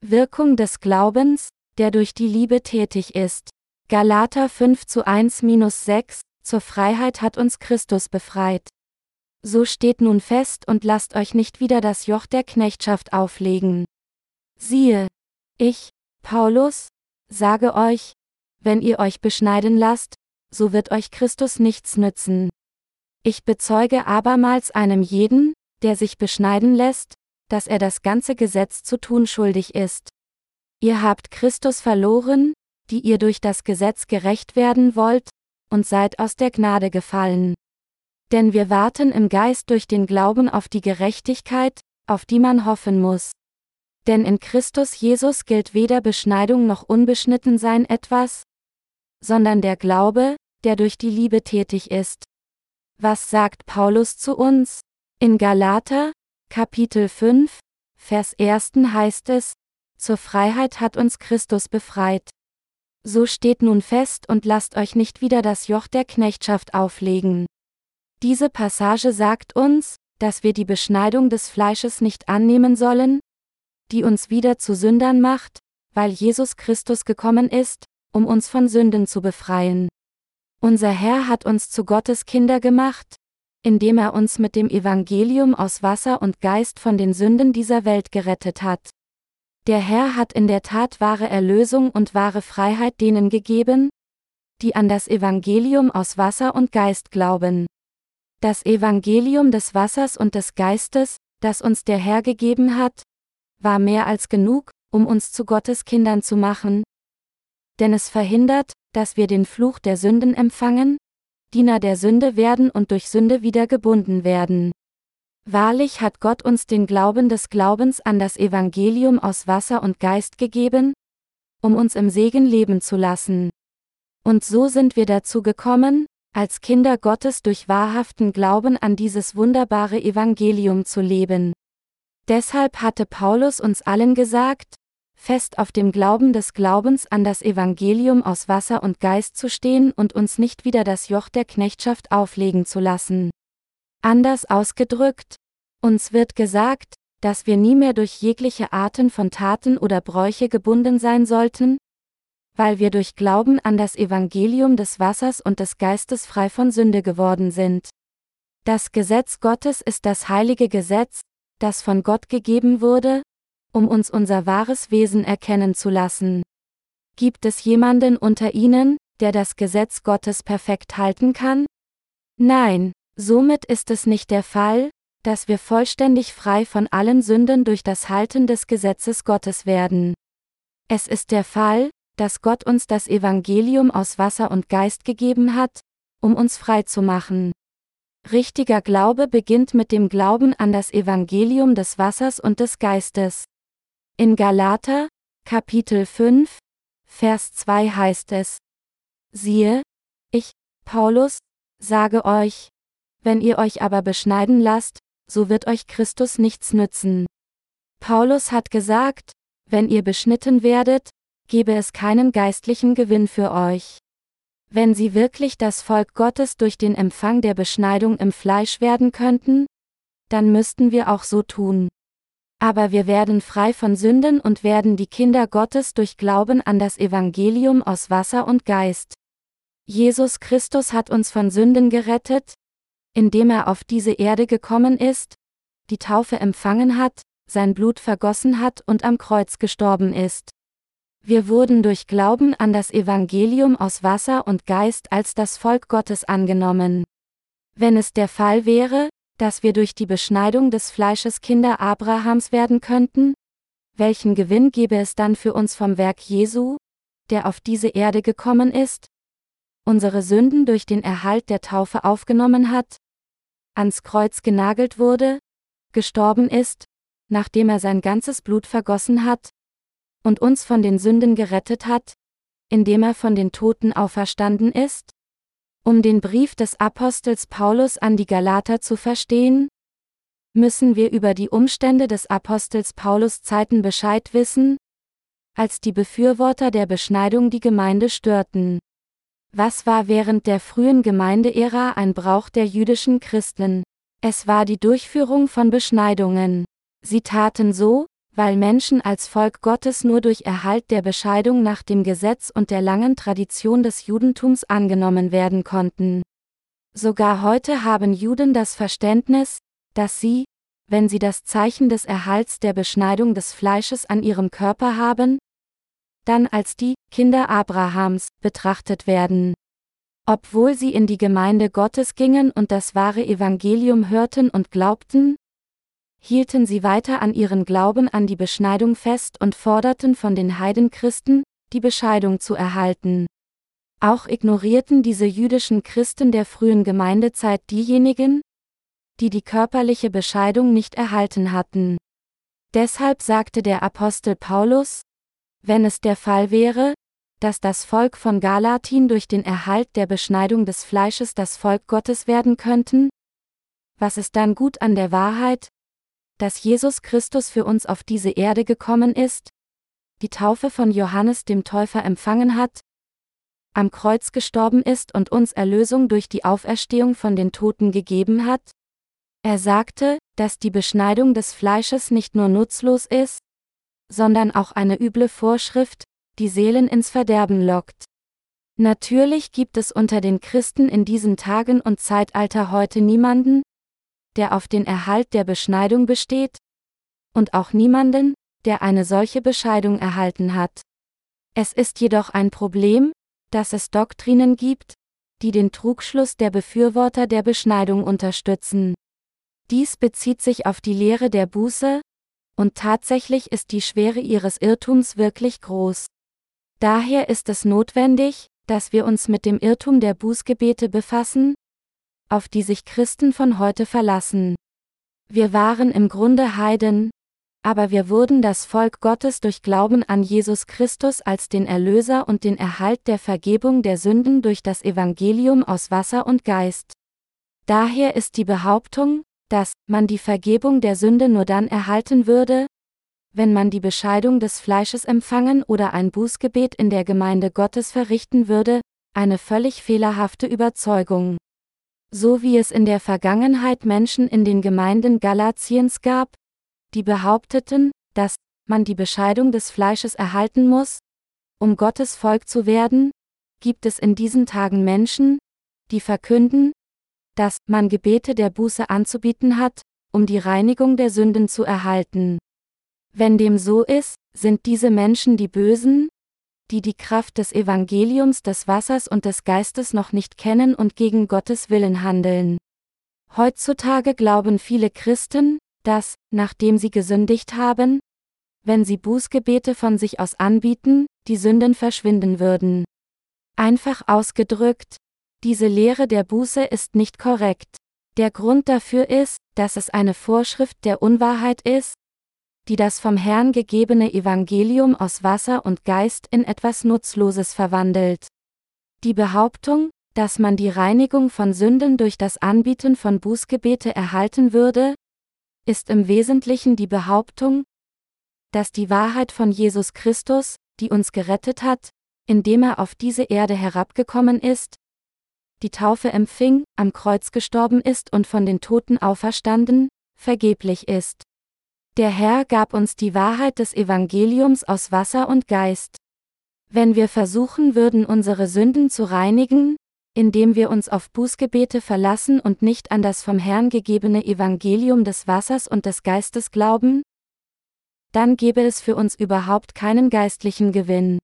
Wirkung des Glaubens, der durch die Liebe tätig ist. Galater 5 zu 1-6, zur Freiheit hat uns Christus befreit. So steht nun fest und lasst euch nicht wieder das Joch der Knechtschaft auflegen. Siehe, ich, Paulus, sage euch, wenn ihr euch beschneiden lasst, so wird euch Christus nichts nützen. Ich bezeuge abermals einem jeden, der sich beschneiden lässt, dass er das ganze Gesetz zu tun schuldig ist. Ihr habt Christus verloren, die ihr durch das Gesetz gerecht werden wollt, und seid aus der Gnade gefallen. Denn wir warten im Geist durch den Glauben auf die Gerechtigkeit, auf die man hoffen muss. Denn in Christus Jesus gilt weder Beschneidung noch Unbeschnittensein etwas, sondern der Glaube, der durch die Liebe tätig ist. Was sagt Paulus zu uns? In Galater, Kapitel 5, Vers 1 heißt es, zur Freiheit hat uns Christus befreit. So steht nun fest und lasst euch nicht wieder das Joch der Knechtschaft auflegen. Diese Passage sagt uns, dass wir die Beschneidung des Fleisches nicht annehmen sollen, die uns wieder zu Sündern macht, weil Jesus Christus gekommen ist, um uns von Sünden zu befreien. Unser Herr hat uns zu Gottes Kinder gemacht, indem er uns mit dem Evangelium aus Wasser und Geist von den Sünden dieser Welt gerettet hat. Der Herr hat in der Tat wahre Erlösung und wahre Freiheit denen gegeben, die an das Evangelium aus Wasser und Geist glauben. Das Evangelium des Wassers und des Geistes, das uns der Herr gegeben hat, war mehr als genug, um uns zu Gottes Kindern zu machen, denn es verhindert, dass wir den Fluch der Sünden empfangen, Diener der Sünde werden und durch Sünde wieder gebunden werden. Wahrlich hat Gott uns den Glauben des Glaubens an das Evangelium aus Wasser und Geist gegeben, um uns im Segen leben zu lassen. Und so sind wir dazu gekommen, als Kinder Gottes durch wahrhaften Glauben an dieses wunderbare Evangelium zu leben. Deshalb hatte Paulus uns allen gesagt, fest auf dem Glauben des Glaubens an das Evangelium aus Wasser und Geist zu stehen und uns nicht wieder das Joch der Knechtschaft auflegen zu lassen. Anders ausgedrückt, uns wird gesagt, dass wir nie mehr durch jegliche Arten von Taten oder Bräuche gebunden sein sollten, weil wir durch Glauben an das Evangelium des Wassers und des Geistes frei von Sünde geworden sind. Das Gesetz Gottes ist das heilige Gesetz, das von Gott gegeben wurde, um uns unser wahres Wesen erkennen zu lassen. Gibt es jemanden unter Ihnen, der das Gesetz Gottes perfekt halten kann? Nein, Somit ist es nicht der Fall, dass wir vollständig frei von allen Sünden durch das Halten des Gesetzes Gottes werden. Es ist der Fall, dass Gott uns das Evangelium aus Wasser und Geist gegeben hat, um uns frei zu machen. Richtiger Glaube beginnt mit dem Glauben an das Evangelium des Wassers und des Geistes. In Galater, Kapitel 5, Vers 2 heißt es, Siehe, ich, Paulus, sage euch, wenn ihr euch aber beschneiden lasst, so wird euch Christus nichts nützen. Paulus hat gesagt, wenn ihr beschnitten werdet, gebe es keinen geistlichen Gewinn für euch. Wenn sie wirklich das Volk Gottes durch den Empfang der Beschneidung im Fleisch werden könnten, dann müssten wir auch so tun. Aber wir werden frei von Sünden und werden die Kinder Gottes durch Glauben an das Evangelium aus Wasser und Geist. Jesus Christus hat uns von Sünden gerettet, indem er auf diese Erde gekommen ist, die Taufe empfangen hat, sein Blut vergossen hat und am Kreuz gestorben ist. Wir wurden durch Glauben an das Evangelium aus Wasser und Geist als das Volk Gottes angenommen. Wenn es der Fall wäre, dass wir durch die Beschneidung des Fleisches Kinder Abrahams werden könnten, welchen Gewinn gäbe es dann für uns vom Werk Jesu, der auf diese Erde gekommen ist, unsere Sünden durch den Erhalt der Taufe aufgenommen hat, ans Kreuz genagelt wurde, gestorben ist, nachdem er sein ganzes Blut vergossen hat, und uns von den Sünden gerettet hat, indem er von den Toten auferstanden ist? Um den Brief des Apostels Paulus an die Galater zu verstehen, müssen wir über die Umstände des Apostels Paulus Zeiten Bescheid wissen, als die Befürworter der Beschneidung die Gemeinde störten. Was war während der frühen Gemeindeära ein Brauch der jüdischen Christen? Es war die Durchführung von Beschneidungen. Sie taten so, weil Menschen als Volk Gottes nur durch Erhalt der Bescheidung nach dem Gesetz und der langen Tradition des Judentums angenommen werden konnten. Sogar heute haben Juden das Verständnis, dass sie, wenn sie das Zeichen des Erhalts der Beschneidung des Fleisches an ihrem Körper haben, dann als die Kinder Abrahams betrachtet werden. Obwohl sie in die Gemeinde Gottes gingen und das wahre Evangelium hörten und glaubten, hielten sie weiter an ihren Glauben an die Beschneidung fest und forderten von den Heidenchristen, die Bescheidung zu erhalten. Auch ignorierten diese jüdischen Christen der frühen Gemeindezeit diejenigen, die die körperliche Bescheidung nicht erhalten hatten. Deshalb sagte der Apostel Paulus, wenn es der Fall wäre, dass das Volk von Galatin durch den Erhalt der Beschneidung des Fleisches das Volk Gottes werden könnten? Was ist dann gut an der Wahrheit, dass Jesus Christus für uns auf diese Erde gekommen ist, die Taufe von Johannes dem Täufer empfangen hat, am Kreuz gestorben ist und uns Erlösung durch die Auferstehung von den Toten gegeben hat? Er sagte, dass die Beschneidung des Fleisches nicht nur nutzlos ist, sondern auch eine üble Vorschrift, die Seelen ins Verderben lockt. Natürlich gibt es unter den Christen in diesen Tagen und Zeitalter heute niemanden, der auf den Erhalt der Beschneidung besteht, und auch niemanden, der eine solche Bescheidung erhalten hat. Es ist jedoch ein Problem, dass es Doktrinen gibt, die den Trugschluss der Befürworter der Beschneidung unterstützen. Dies bezieht sich auf die Lehre der Buße, und tatsächlich ist die Schwere ihres Irrtums wirklich groß. Daher ist es notwendig, dass wir uns mit dem Irrtum der Bußgebete befassen, auf die sich Christen von heute verlassen. Wir waren im Grunde Heiden, aber wir wurden das Volk Gottes durch Glauben an Jesus Christus als den Erlöser und den Erhalt der Vergebung der Sünden durch das Evangelium aus Wasser und Geist. Daher ist die Behauptung, dass man die Vergebung der Sünde nur dann erhalten würde, wenn man die Bescheidung des Fleisches empfangen oder ein Bußgebet in der Gemeinde Gottes verrichten würde, eine völlig fehlerhafte Überzeugung. So wie es in der Vergangenheit Menschen in den Gemeinden Galatiens gab, die behaupteten, dass man die Bescheidung des Fleisches erhalten muss, um Gottes Volk zu werden, gibt es in diesen Tagen Menschen, die verkünden, dass man Gebete der Buße anzubieten hat, um die Reinigung der Sünden zu erhalten. Wenn dem so ist, sind diese Menschen die Bösen, die die Kraft des Evangeliums des Wassers und des Geistes noch nicht kennen und gegen Gottes Willen handeln. Heutzutage glauben viele Christen, dass, nachdem sie gesündigt haben, wenn sie Bußgebete von sich aus anbieten, die Sünden verschwinden würden. Einfach ausgedrückt, diese Lehre der Buße ist nicht korrekt. Der Grund dafür ist, dass es eine Vorschrift der Unwahrheit ist, die das vom Herrn gegebene Evangelium aus Wasser und Geist in etwas Nutzloses verwandelt. Die Behauptung, dass man die Reinigung von Sünden durch das Anbieten von Bußgebete erhalten würde, ist im Wesentlichen die Behauptung, dass die Wahrheit von Jesus Christus, die uns gerettet hat, indem er auf diese Erde herabgekommen ist, die Taufe empfing, am Kreuz gestorben ist und von den Toten auferstanden, vergeblich ist. Der Herr gab uns die Wahrheit des Evangeliums aus Wasser und Geist. Wenn wir versuchen würden, unsere Sünden zu reinigen, indem wir uns auf Bußgebete verlassen und nicht an das vom Herrn gegebene Evangelium des Wassers und des Geistes glauben, dann gäbe es für uns überhaupt keinen geistlichen Gewinn.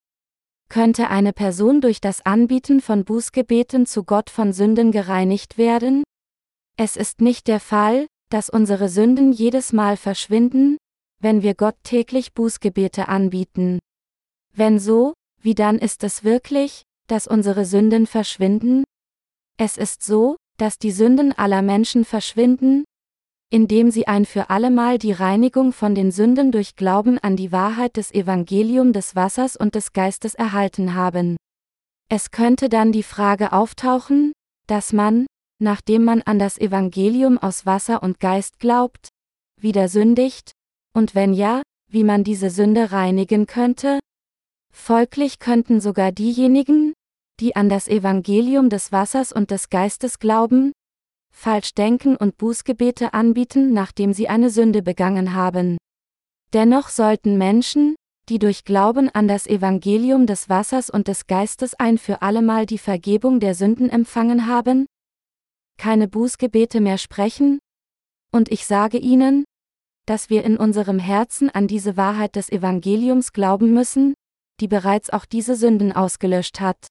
Könnte eine Person durch das Anbieten von Bußgebeten zu Gott von Sünden gereinigt werden? Es ist nicht der Fall, dass unsere Sünden jedes Mal verschwinden, wenn wir Gott täglich Bußgebete anbieten. Wenn so, wie dann ist es wirklich, dass unsere Sünden verschwinden? Es ist so, dass die Sünden aller Menschen verschwinden, indem sie ein für allemal die Reinigung von den Sünden durch Glauben an die Wahrheit des Evangelium des Wassers und des Geistes erhalten haben. Es könnte dann die Frage auftauchen, dass man, nachdem man an das Evangelium aus Wasser und Geist glaubt, wieder sündigt, und wenn ja, wie man diese Sünde reinigen könnte? Folglich könnten sogar diejenigen, die an das Evangelium des Wassers und des Geistes glauben, falsch denken und Bußgebete anbieten, nachdem sie eine Sünde begangen haben. Dennoch sollten Menschen, die durch Glauben an das Evangelium des Wassers und des Geistes ein für allemal die Vergebung der Sünden empfangen haben, keine Bußgebete mehr sprechen? Und ich sage Ihnen, dass wir in unserem Herzen an diese Wahrheit des Evangeliums glauben müssen, die bereits auch diese Sünden ausgelöscht hat.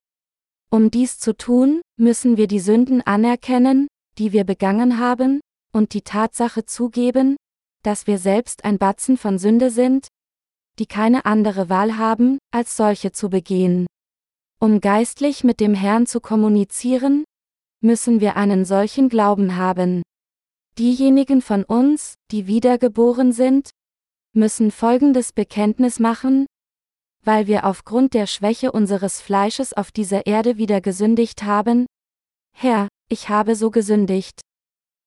Um dies zu tun, müssen wir die Sünden anerkennen, die wir begangen haben, und die Tatsache zugeben, dass wir selbst ein Batzen von Sünde sind, die keine andere Wahl haben, als solche zu begehen. Um geistlich mit dem Herrn zu kommunizieren, müssen wir einen solchen Glauben haben. Diejenigen von uns, die wiedergeboren sind, müssen folgendes Bekenntnis machen, weil wir aufgrund der Schwäche unseres Fleisches auf dieser Erde wieder gesündigt haben? Herr, ich habe so gesündigt.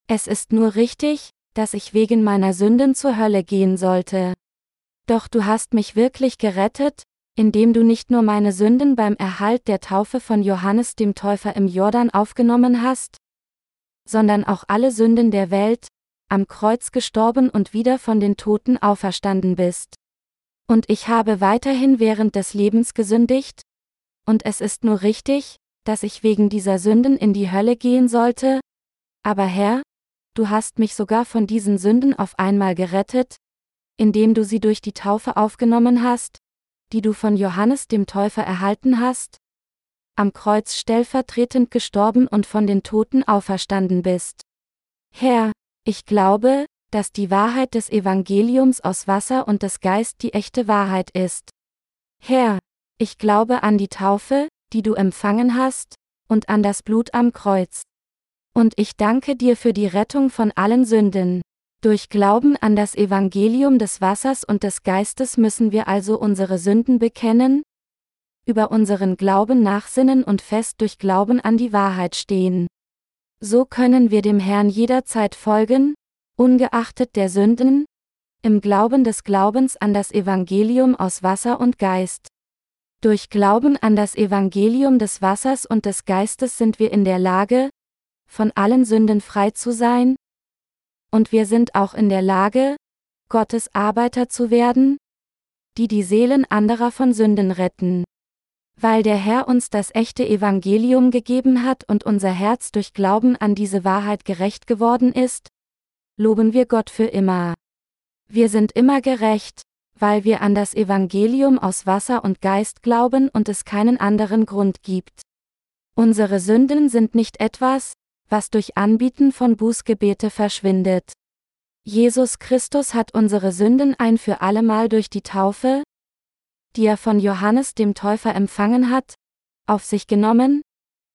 Es ist nur richtig, dass ich wegen meiner Sünden zur Hölle gehen sollte. Doch du hast mich wirklich gerettet, indem du nicht nur meine Sünden beim Erhalt der Taufe von Johannes dem Täufer im Jordan aufgenommen hast, sondern auch alle Sünden der Welt, am Kreuz gestorben und wieder von den Toten auferstanden bist. Und ich habe weiterhin während des Lebens gesündigt? Und es ist nur richtig, dass ich wegen dieser Sünden in die Hölle gehen sollte? Aber Herr, du hast mich sogar von diesen Sünden auf einmal gerettet, indem du sie durch die Taufe aufgenommen hast, die du von Johannes dem Täufer erhalten hast? Am Kreuz stellvertretend gestorben und von den Toten auferstanden bist. Herr, ich glaube, dass die Wahrheit des Evangeliums aus Wasser und des Geist die echte Wahrheit ist. Herr, ich glaube an die Taufe, die du empfangen hast, und an das Blut am Kreuz. Und ich danke dir für die Rettung von allen Sünden. Durch Glauben an das Evangelium des Wassers und des Geistes müssen wir also unsere Sünden bekennen, über unseren Glauben nachsinnen und fest durch Glauben an die Wahrheit stehen. So können wir dem Herrn jederzeit folgen, ungeachtet der Sünden, im Glauben des Glaubens an das Evangelium aus Wasser und Geist. Durch Glauben an das Evangelium des Wassers und des Geistes sind wir in der Lage, von allen Sünden frei zu sein, und wir sind auch in der Lage, Gottes Arbeiter zu werden, die die Seelen anderer von Sünden retten. Weil der Herr uns das echte Evangelium gegeben hat und unser Herz durch Glauben an diese Wahrheit gerecht geworden ist, loben wir Gott für immer. Wir sind immer gerecht, weil wir an das Evangelium aus Wasser und Geist glauben und es keinen anderen Grund gibt. Unsere Sünden sind nicht etwas, was durch Anbieten von Bußgebete verschwindet. Jesus Christus hat unsere Sünden ein für allemal durch die Taufe, die er von Johannes dem Täufer empfangen hat, auf sich genommen,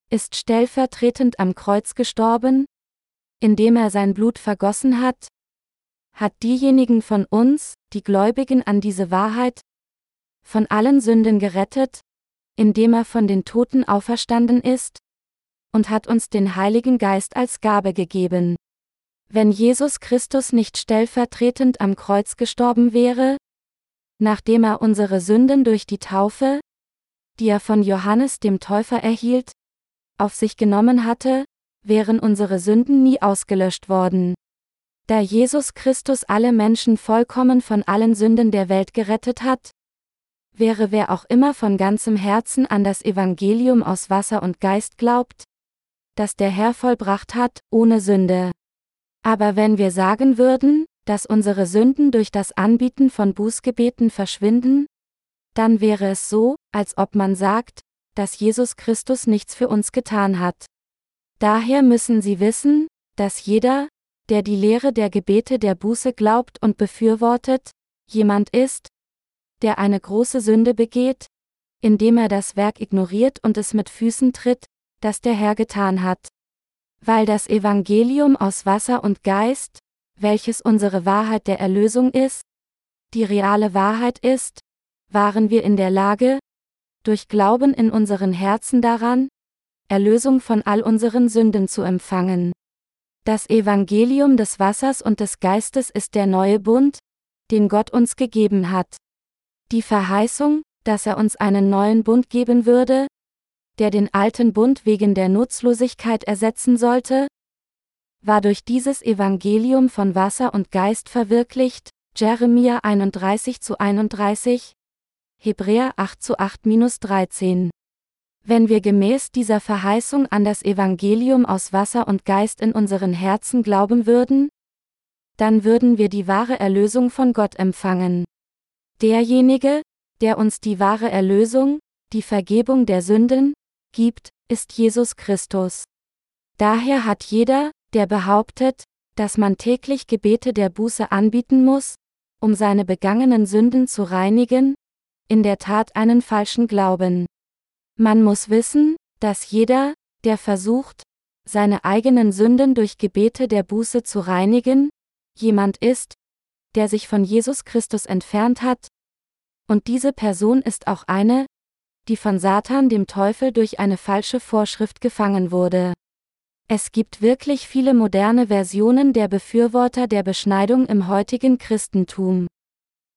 ist stellvertretend am Kreuz gestorben, indem er sein Blut vergossen hat, hat diejenigen von uns, die Gläubigen an diese Wahrheit, von allen Sünden gerettet, indem er von den Toten auferstanden ist, und hat uns den Heiligen Geist als Gabe gegeben. Wenn Jesus Christus nicht stellvertretend am Kreuz gestorben wäre, nachdem er unsere Sünden durch die Taufe, die er von Johannes dem Täufer erhielt, auf sich genommen hatte, wären unsere Sünden nie ausgelöscht worden. Da Jesus Christus alle Menschen vollkommen von allen Sünden der Welt gerettet hat, wäre wer auch immer von ganzem Herzen an das Evangelium aus Wasser und Geist glaubt, das der Herr vollbracht hat, ohne Sünde. Aber wenn wir sagen würden, dass unsere Sünden durch das Anbieten von Bußgebeten verschwinden, dann wäre es so, als ob man sagt, dass Jesus Christus nichts für uns getan hat. Daher müssen Sie wissen, dass jeder, der die Lehre der Gebete der Buße glaubt und befürwortet, jemand ist, der eine große Sünde begeht, indem er das Werk ignoriert und es mit Füßen tritt, das der Herr getan hat. Weil das Evangelium aus Wasser und Geist, welches unsere Wahrheit der Erlösung ist, die reale Wahrheit ist, waren wir in der Lage, durch Glauben in unseren Herzen daran, Erlösung von all unseren Sünden zu empfangen. Das Evangelium des Wassers und des Geistes ist der neue Bund, den Gott uns gegeben hat. Die Verheißung, dass er uns einen neuen Bund geben würde, der den alten Bund wegen der Nutzlosigkeit ersetzen sollte, war durch dieses Evangelium von Wasser und Geist verwirklicht, Jeremia 31 zu 31, Hebräer 8 zu 8 minus 13. Wenn wir gemäß dieser Verheißung an das Evangelium aus Wasser und Geist in unseren Herzen glauben würden, dann würden wir die wahre Erlösung von Gott empfangen. Derjenige, der uns die wahre Erlösung, die Vergebung der Sünden, gibt, ist Jesus Christus. Daher hat jeder, der behauptet, dass man täglich Gebete der Buße anbieten muss, um seine begangenen Sünden zu reinigen, in der Tat einen falschen Glauben. Man muss wissen, dass jeder, der versucht, seine eigenen Sünden durch Gebete der Buße zu reinigen, jemand ist, der sich von Jesus Christus entfernt hat, und diese Person ist auch eine, die von Satan dem Teufel durch eine falsche Vorschrift gefangen wurde. Es gibt wirklich viele moderne Versionen der Befürworter der Beschneidung im heutigen Christentum.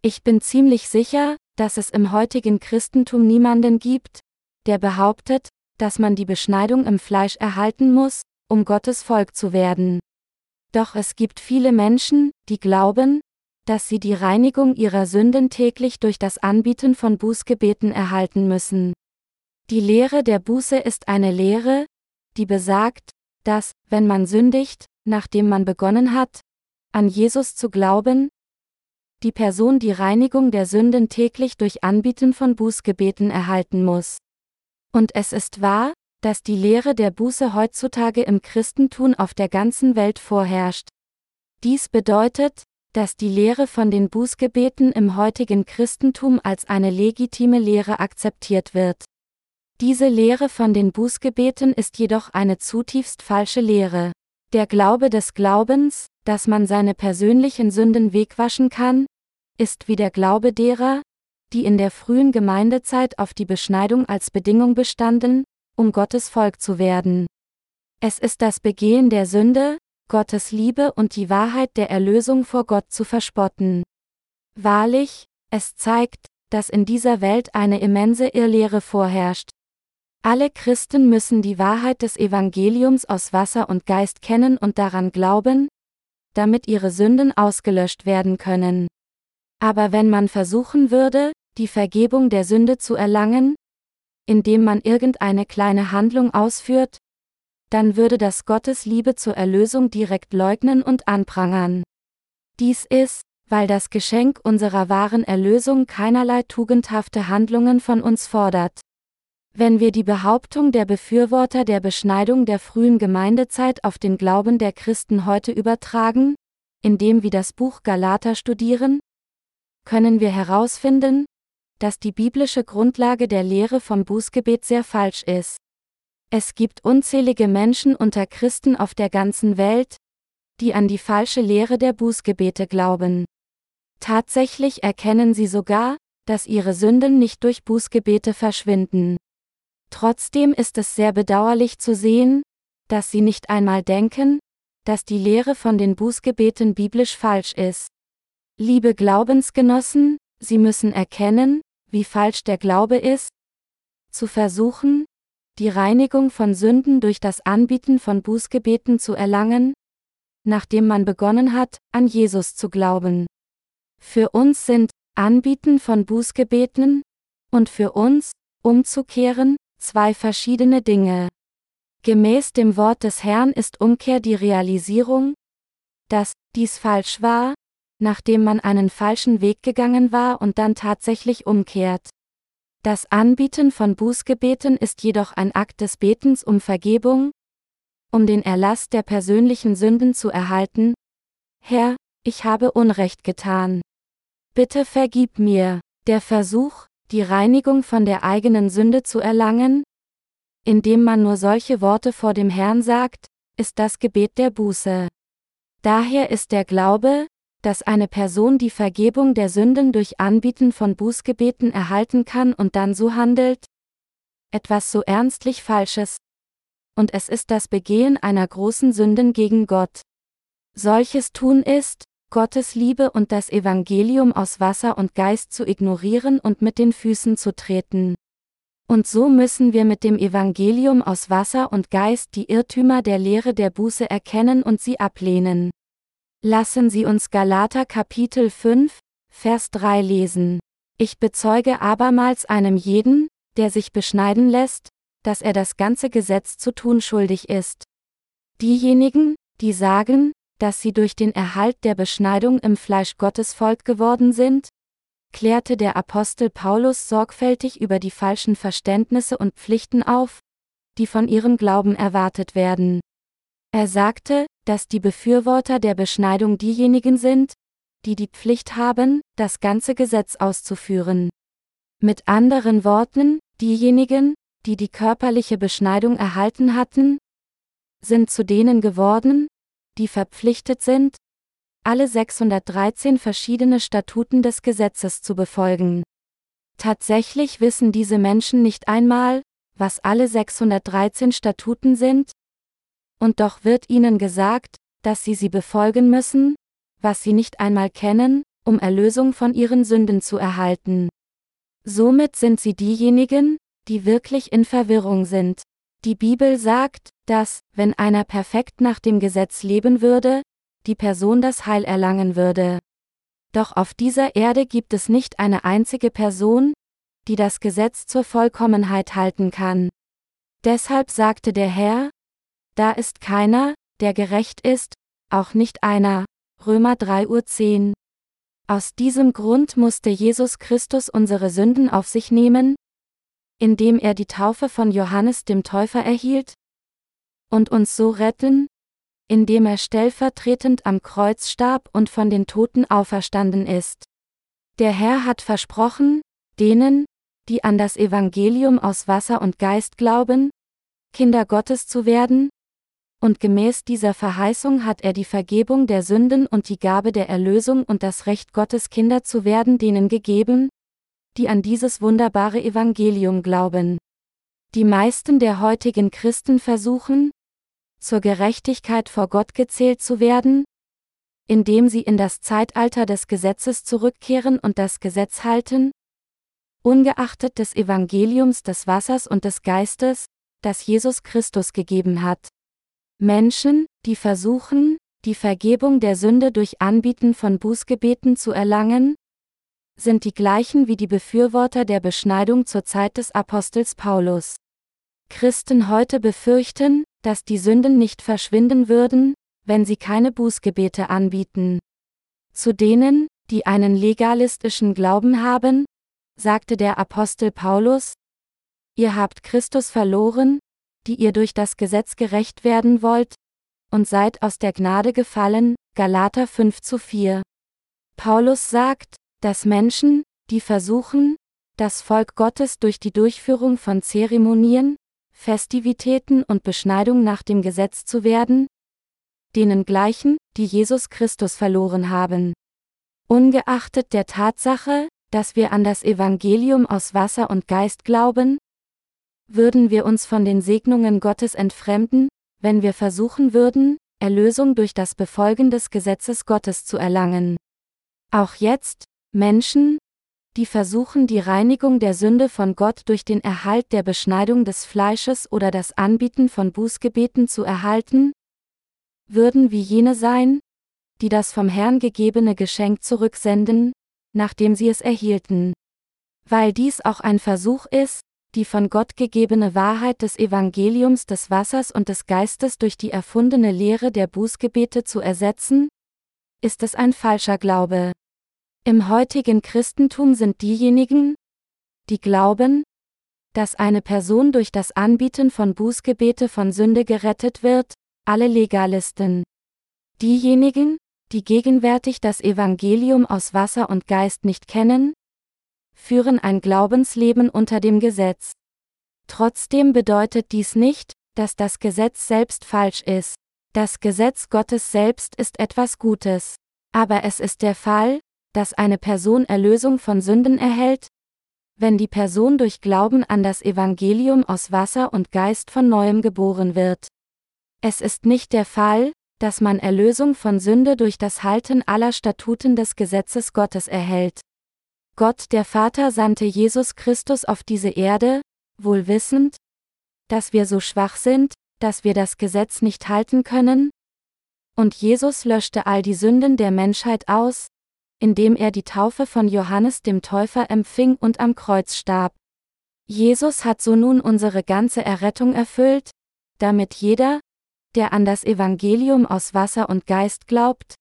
Ich bin ziemlich sicher, dass es im heutigen Christentum niemanden gibt, der behauptet, dass man die Beschneidung im Fleisch erhalten muss, um Gottes Volk zu werden. Doch es gibt viele Menschen, die glauben, dass sie die Reinigung ihrer Sünden täglich durch das Anbieten von Bußgebeten erhalten müssen. Die Lehre der Buße ist eine Lehre, die besagt, dass, wenn man sündigt, nachdem man begonnen hat, an Jesus zu glauben, die Person die Reinigung der Sünden täglich durch Anbieten von Bußgebeten erhalten muss. Und es ist wahr, dass die Lehre der Buße heutzutage im Christentum auf der ganzen Welt vorherrscht. Dies bedeutet, dass die Lehre von den Bußgebeten im heutigen Christentum als eine legitime Lehre akzeptiert wird. Diese Lehre von den Bußgebeten ist jedoch eine zutiefst falsche Lehre. Der Glaube des Glaubens, dass man seine persönlichen Sünden wegwaschen kann, ist wie der Glaube derer, die in der frühen Gemeindezeit auf die Beschneidung als Bedingung bestanden, um Gottes Volk zu werden. Es ist das Begehen der Sünde, Gottes Liebe und die Wahrheit der Erlösung vor Gott zu verspotten. Wahrlich, es zeigt, dass in dieser Welt eine immense Irrlehre vorherrscht. Alle Christen müssen die Wahrheit des Evangeliums aus Wasser und Geist kennen und daran glauben, damit ihre Sünden ausgelöscht werden können. Aber wenn man versuchen würde, die Vergebung der Sünde zu erlangen, indem man irgendeine kleine Handlung ausführt, dann würde das Gottes Liebe zur Erlösung direkt leugnen und anprangern. Dies ist, weil das Geschenk unserer wahren Erlösung keinerlei tugendhafte Handlungen von uns fordert. Wenn wir die Behauptung der Befürworter der Beschneidung der frühen Gemeindezeit auf den Glauben der Christen heute übertragen, indem wir das Buch Galater studieren, können wir herausfinden, dass die biblische Grundlage der Lehre vom Bußgebet sehr falsch ist. Es gibt unzählige Menschen unter Christen auf der ganzen Welt, die an die falsche Lehre der Bußgebete glauben. Tatsächlich erkennen sie sogar, dass ihre Sünden nicht durch Bußgebete verschwinden. Trotzdem ist es sehr bedauerlich zu sehen, dass sie nicht einmal denken, dass die Lehre von den Bußgebeten biblisch falsch ist. Liebe Glaubensgenossen, Sie müssen erkennen, wie falsch der Glaube ist, zu versuchen, die Reinigung von Sünden durch das Anbieten von Bußgebeten zu erlangen, nachdem man begonnen hat, an Jesus zu glauben. Für uns sind Anbieten von Bußgebeten und für uns, umzukehren, zwei verschiedene Dinge. Gemäß dem Wort des Herrn ist Umkehr die Realisierung, dass dies falsch war, nachdem man einen falschen Weg gegangen war und dann tatsächlich umkehrt. Das Anbieten von Bußgebeten ist jedoch ein Akt des Betens um Vergebung, um den Erlass der persönlichen Sünden zu erhalten. Herr, ich habe Unrecht getan. Bitte vergib mir. Der Versuch, die Reinigung von der eigenen Sünde zu erlangen, indem man nur solche Worte vor dem Herrn sagt, ist das Gebet der Buße. Daher ist der Glaube, dass eine Person die Vergebung der Sünden durch Anbieten von Bußgebeten erhalten kann und dann so handelt? Etwas so ernstlich Falsches. Und es ist das Begehen einer großen Sünden gegen Gott. Solches Tun ist, Gottes Liebe und das Evangelium aus Wasser und Geist zu ignorieren und mit den Füßen zu treten. Und so müssen wir mit dem Evangelium aus Wasser und Geist die Irrtümer der Lehre der Buße erkennen und sie ablehnen. Lassen Sie uns Galater Kapitel 5, Vers 3 lesen. Ich bezeuge abermals einem jeden, der sich beschneiden lässt, dass er das ganze Gesetz zu tun schuldig ist. Diejenigen, die sagen, dass sie durch den Erhalt der Beschneidung im Fleisch Gottes Volk geworden sind, klärte der Apostel Paulus sorgfältig über die falschen Verständnisse und Pflichten auf, die von ihrem Glauben erwartet werden. Er sagte, dass die Befürworter der Beschneidung diejenigen sind, die die Pflicht haben, das ganze Gesetz auszuführen. Mit anderen Worten, diejenigen, die die körperliche Beschneidung erhalten hatten, sind zu denen geworden, die verpflichtet sind, alle 613 verschiedene Statuten des Gesetzes zu befolgen. Tatsächlich wissen diese Menschen nicht einmal, was alle 613 Statuten sind, und doch wird ihnen gesagt, dass sie sie befolgen müssen, was sie nicht einmal kennen, um Erlösung von ihren Sünden zu erhalten. Somit sind sie diejenigen, die wirklich in Verwirrung sind. Die Bibel sagt, dass, wenn einer perfekt nach dem Gesetz leben würde, die Person das Heil erlangen würde. Doch auf dieser Erde gibt es nicht eine einzige Person, die das Gesetz zur Vollkommenheit halten kann. Deshalb sagte der Herr, da ist keiner, der gerecht ist, auch nicht einer. Römer 3 Uhr 10. Aus diesem Grund musste Jesus Christus unsere Sünden auf sich nehmen, indem er die Taufe von Johannes dem Täufer erhielt, und uns so retten, indem er stellvertretend am Kreuz starb und von den Toten auferstanden ist. Der Herr hat versprochen, denen, die an das Evangelium aus Wasser und Geist glauben, Kinder Gottes zu werden, und gemäß dieser Verheißung hat er die Vergebung der Sünden und die Gabe der Erlösung und das Recht Gottes Kinder zu werden denen gegeben, die an dieses wunderbare Evangelium glauben. Die meisten der heutigen Christen versuchen, zur Gerechtigkeit vor Gott gezählt zu werden, indem sie in das Zeitalter des Gesetzes zurückkehren und das Gesetz halten, ungeachtet des Evangeliums des Wassers und des Geistes, das Jesus Christus gegeben hat. Menschen, die versuchen, die Vergebung der Sünde durch Anbieten von Bußgebeten zu erlangen, sind die gleichen wie die Befürworter der Beschneidung zur Zeit des Apostels Paulus. Christen heute befürchten, dass die Sünden nicht verschwinden würden, wenn sie keine Bußgebete anbieten. Zu denen, die einen legalistischen Glauben haben, sagte der Apostel Paulus, Ihr habt Christus verloren, die ihr durch das Gesetz gerecht werden wollt, und seid aus der Gnade gefallen, Galater 5 zu 4. Paulus sagt, dass Menschen, die versuchen, das Volk Gottes durch die Durchführung von Zeremonien, Festivitäten und Beschneidung nach dem Gesetz zu werden, denen gleichen, die Jesus Christus verloren haben. Ungeachtet der Tatsache, dass wir an das Evangelium aus Wasser und Geist glauben, würden wir uns von den Segnungen Gottes entfremden, wenn wir versuchen würden, Erlösung durch das Befolgen des Gesetzes Gottes zu erlangen. Auch jetzt, Menschen, die versuchen die Reinigung der Sünde von Gott durch den Erhalt der Beschneidung des Fleisches oder das Anbieten von Bußgebeten zu erhalten, würden wie jene sein, die das vom Herrn gegebene Geschenk zurücksenden, nachdem sie es erhielten. Weil dies auch ein Versuch ist, die von Gott gegebene Wahrheit des Evangeliums des Wassers und des Geistes durch die erfundene Lehre der Bußgebete zu ersetzen? Ist es ein falscher Glaube? Im heutigen Christentum sind diejenigen, die glauben, dass eine Person durch das Anbieten von Bußgebete von Sünde gerettet wird, alle Legalisten. Diejenigen, die gegenwärtig das Evangelium aus Wasser und Geist nicht kennen, führen ein Glaubensleben unter dem Gesetz. Trotzdem bedeutet dies nicht, dass das Gesetz selbst falsch ist. Das Gesetz Gottes selbst ist etwas Gutes. Aber es ist der Fall, dass eine Person Erlösung von Sünden erhält, wenn die Person durch Glauben an das Evangelium aus Wasser und Geist von neuem geboren wird. Es ist nicht der Fall, dass man Erlösung von Sünde durch das Halten aller Statuten des Gesetzes Gottes erhält. Gott der Vater sandte Jesus Christus auf diese Erde, wohl wissend, dass wir so schwach sind, dass wir das Gesetz nicht halten können? und Jesus löschte all die Sünden der Menschheit aus, indem er die Taufe von Johannes dem Täufer empfing und am Kreuz starb. Jesus hat so nun unsere ganze Errettung erfüllt, damit jeder, der an das Evangelium aus Wasser und Geist glaubt,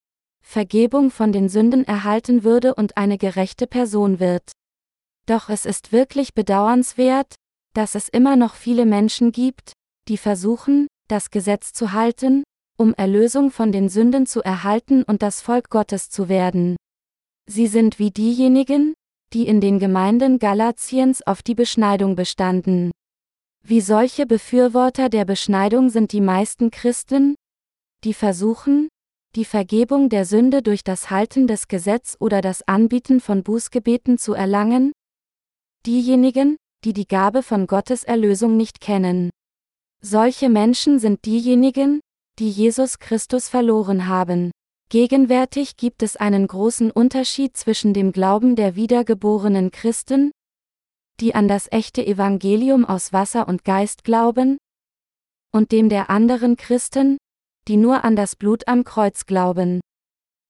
Vergebung von den Sünden erhalten würde und eine gerechte Person wird. Doch es ist wirklich bedauernswert, dass es immer noch viele Menschen gibt, die versuchen, das Gesetz zu halten, um Erlösung von den Sünden zu erhalten und das Volk Gottes zu werden. Sie sind wie diejenigen, die in den Gemeinden Galatiens auf die Beschneidung bestanden. Wie solche Befürworter der Beschneidung sind die meisten Christen, die versuchen, die Vergebung der Sünde durch das Halten des Gesetz oder das Anbieten von Bußgebeten zu erlangen? Diejenigen, die die Gabe von Gottes Erlösung nicht kennen. Solche Menschen sind diejenigen, die Jesus Christus verloren haben. Gegenwärtig gibt es einen großen Unterschied zwischen dem Glauben der wiedergeborenen Christen, die an das echte Evangelium aus Wasser und Geist glauben, und dem der anderen Christen, die nur an das Blut am Kreuz glauben.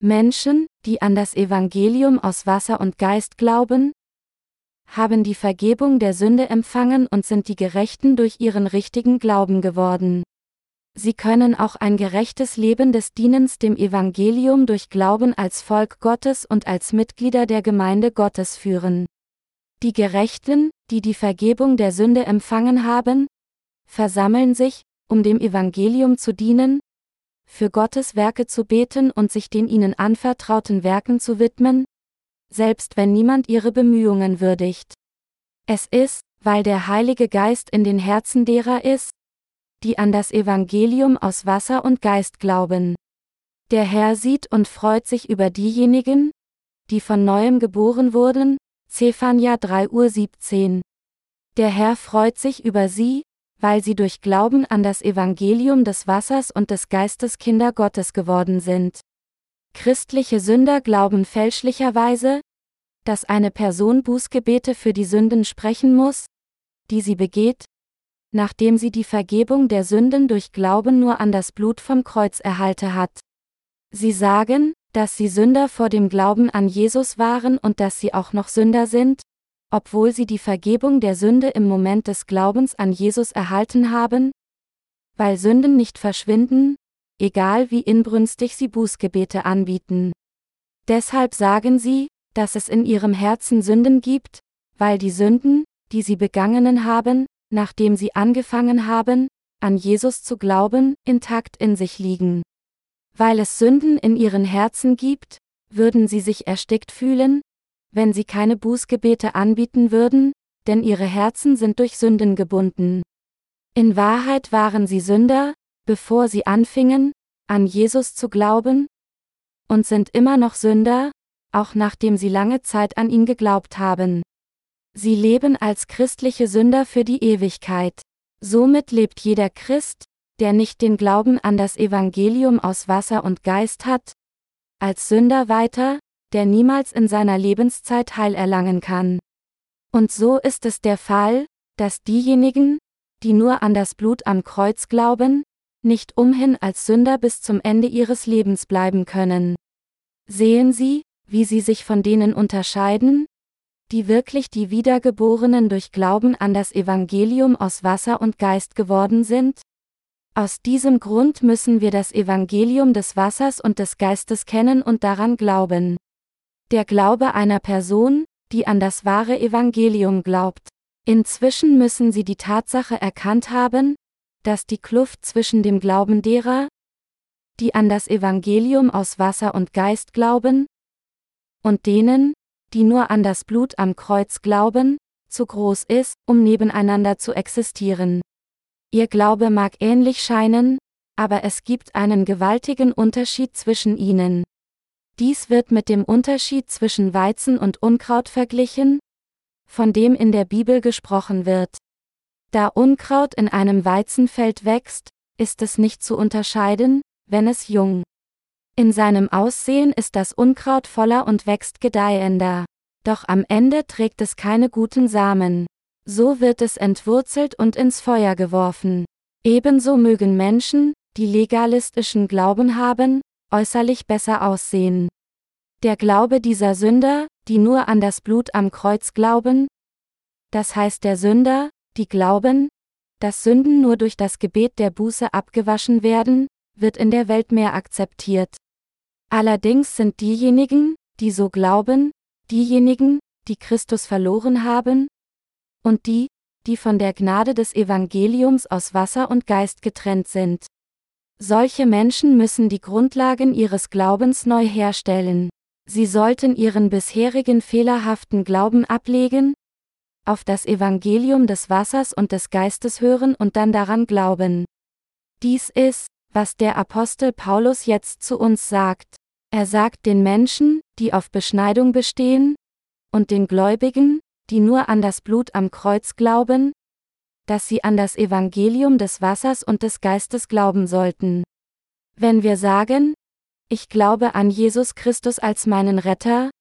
Menschen, die an das Evangelium aus Wasser und Geist glauben, haben die Vergebung der Sünde empfangen und sind die Gerechten durch ihren richtigen Glauben geworden. Sie können auch ein gerechtes Leben des Dienens dem Evangelium durch Glauben als Volk Gottes und als Mitglieder der Gemeinde Gottes führen. Die Gerechten, die die Vergebung der Sünde empfangen haben, versammeln sich, um dem Evangelium zu dienen, für Gottes Werke zu beten und sich den ihnen anvertrauten Werken zu widmen, selbst wenn niemand ihre Bemühungen würdigt. Es ist, weil der Heilige Geist in den Herzen derer ist, die an das Evangelium aus Wasser und Geist glauben. Der Herr sieht und freut sich über diejenigen, die von neuem geboren wurden, Zephania 3 Uhr 17. Der Herr freut sich über sie, weil sie durch Glauben an das Evangelium des Wassers und des Geistes Kinder Gottes geworden sind. Christliche Sünder glauben fälschlicherweise, dass eine Person Bußgebete für die Sünden sprechen muss, die sie begeht, nachdem sie die Vergebung der Sünden durch Glauben nur an das Blut vom Kreuz erhalte hat. Sie sagen, dass sie Sünder vor dem Glauben an Jesus waren und dass sie auch noch Sünder sind, obwohl sie die Vergebung der Sünde im Moment des Glaubens an Jesus erhalten haben? Weil Sünden nicht verschwinden, egal wie inbrünstig sie Bußgebete anbieten. Deshalb sagen sie, dass es in ihrem Herzen Sünden gibt, weil die Sünden, die sie begangenen haben, nachdem sie angefangen haben, an Jesus zu glauben, intakt in sich liegen. Weil es Sünden in ihren Herzen gibt, würden sie sich erstickt fühlen, wenn sie keine Bußgebete anbieten würden, denn ihre Herzen sind durch Sünden gebunden. In Wahrheit waren sie Sünder, bevor sie anfingen, an Jesus zu glauben, und sind immer noch Sünder, auch nachdem sie lange Zeit an ihn geglaubt haben. Sie leben als christliche Sünder für die Ewigkeit. Somit lebt jeder Christ, der nicht den Glauben an das Evangelium aus Wasser und Geist hat, als Sünder weiter, der niemals in seiner Lebenszeit Heil erlangen kann. Und so ist es der Fall, dass diejenigen, die nur an das Blut am Kreuz glauben, nicht umhin als Sünder bis zum Ende ihres Lebens bleiben können. Sehen Sie, wie sie sich von denen unterscheiden, die wirklich die Wiedergeborenen durch Glauben an das Evangelium aus Wasser und Geist geworden sind? Aus diesem Grund müssen wir das Evangelium des Wassers und des Geistes kennen und daran glauben. Der Glaube einer Person, die an das wahre Evangelium glaubt. Inzwischen müssen sie die Tatsache erkannt haben, dass die Kluft zwischen dem Glauben derer, die an das Evangelium aus Wasser und Geist glauben, und denen, die nur an das Blut am Kreuz glauben, zu groß ist, um nebeneinander zu existieren. Ihr Glaube mag ähnlich scheinen, aber es gibt einen gewaltigen Unterschied zwischen ihnen. Dies wird mit dem Unterschied zwischen Weizen und Unkraut verglichen, von dem in der Bibel gesprochen wird. Da Unkraut in einem Weizenfeld wächst, ist es nicht zu unterscheiden, wenn es jung in seinem Aussehen ist das Unkraut voller und wächst gedeihender. Doch am Ende trägt es keine guten Samen. So wird es entwurzelt und ins Feuer geworfen. Ebenso mögen Menschen, die legalistischen Glauben haben, äußerlich besser aussehen. Der Glaube dieser Sünder, die nur an das Blut am Kreuz glauben, das heißt der Sünder, die glauben, dass Sünden nur durch das Gebet der Buße abgewaschen werden, wird in der Welt mehr akzeptiert. Allerdings sind diejenigen, die so glauben, diejenigen, die Christus verloren haben, und die, die von der Gnade des Evangeliums aus Wasser und Geist getrennt sind. Solche Menschen müssen die Grundlagen ihres Glaubens neu herstellen. Sie sollten ihren bisherigen fehlerhaften Glauben ablegen, auf das Evangelium des Wassers und des Geistes hören und dann daran glauben. Dies ist, was der Apostel Paulus jetzt zu uns sagt. Er sagt den Menschen, die auf Beschneidung bestehen, und den Gläubigen, die nur an das Blut am Kreuz glauben, dass sie an das Evangelium des Wassers und des Geistes glauben sollten. Wenn wir sagen, ich glaube an Jesus Christus als meinen Retter,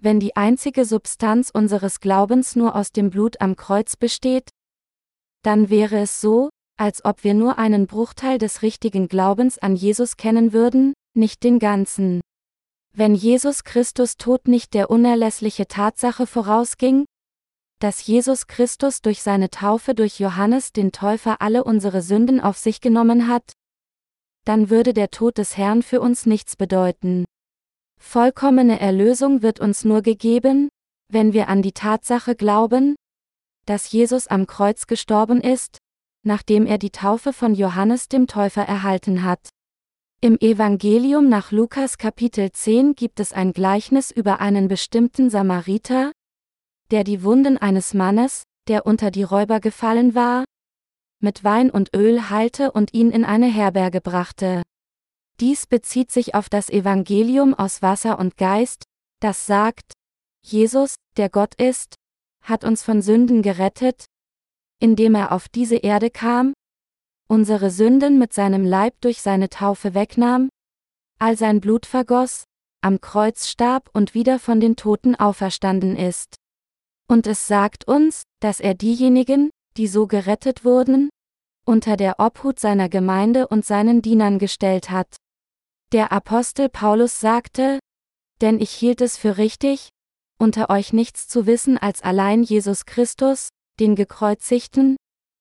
wenn die einzige Substanz unseres Glaubens nur aus dem Blut am Kreuz besteht, dann wäre es so, als ob wir nur einen Bruchteil des richtigen Glaubens an Jesus kennen würden, nicht den ganzen. Wenn Jesus Christus Tod nicht der unerlässliche Tatsache vorausging, dass Jesus Christus durch seine Taufe durch Johannes den Täufer alle unsere Sünden auf sich genommen hat, dann würde der Tod des Herrn für uns nichts bedeuten. Vollkommene Erlösung wird uns nur gegeben, wenn wir an die Tatsache glauben, dass Jesus am Kreuz gestorben ist, nachdem er die Taufe von Johannes dem Täufer erhalten hat. Im Evangelium nach Lukas Kapitel 10 gibt es ein Gleichnis über einen bestimmten Samariter, der die Wunden eines Mannes, der unter die Räuber gefallen war, mit Wein und Öl heilte und ihn in eine Herberge brachte. Dies bezieht sich auf das Evangelium aus Wasser und Geist, das sagt, Jesus, der Gott ist, hat uns von Sünden gerettet, indem er auf diese Erde kam, unsere Sünden mit seinem Leib durch seine Taufe wegnahm, all sein Blut vergoss, am Kreuz starb und wieder von den Toten auferstanden ist. Und es sagt uns, dass er diejenigen, die so gerettet wurden, unter der Obhut seiner Gemeinde und seinen Dienern gestellt hat. Der Apostel Paulus sagte, denn ich hielt es für richtig, unter euch nichts zu wissen als allein Jesus Christus, den gekreuzigten,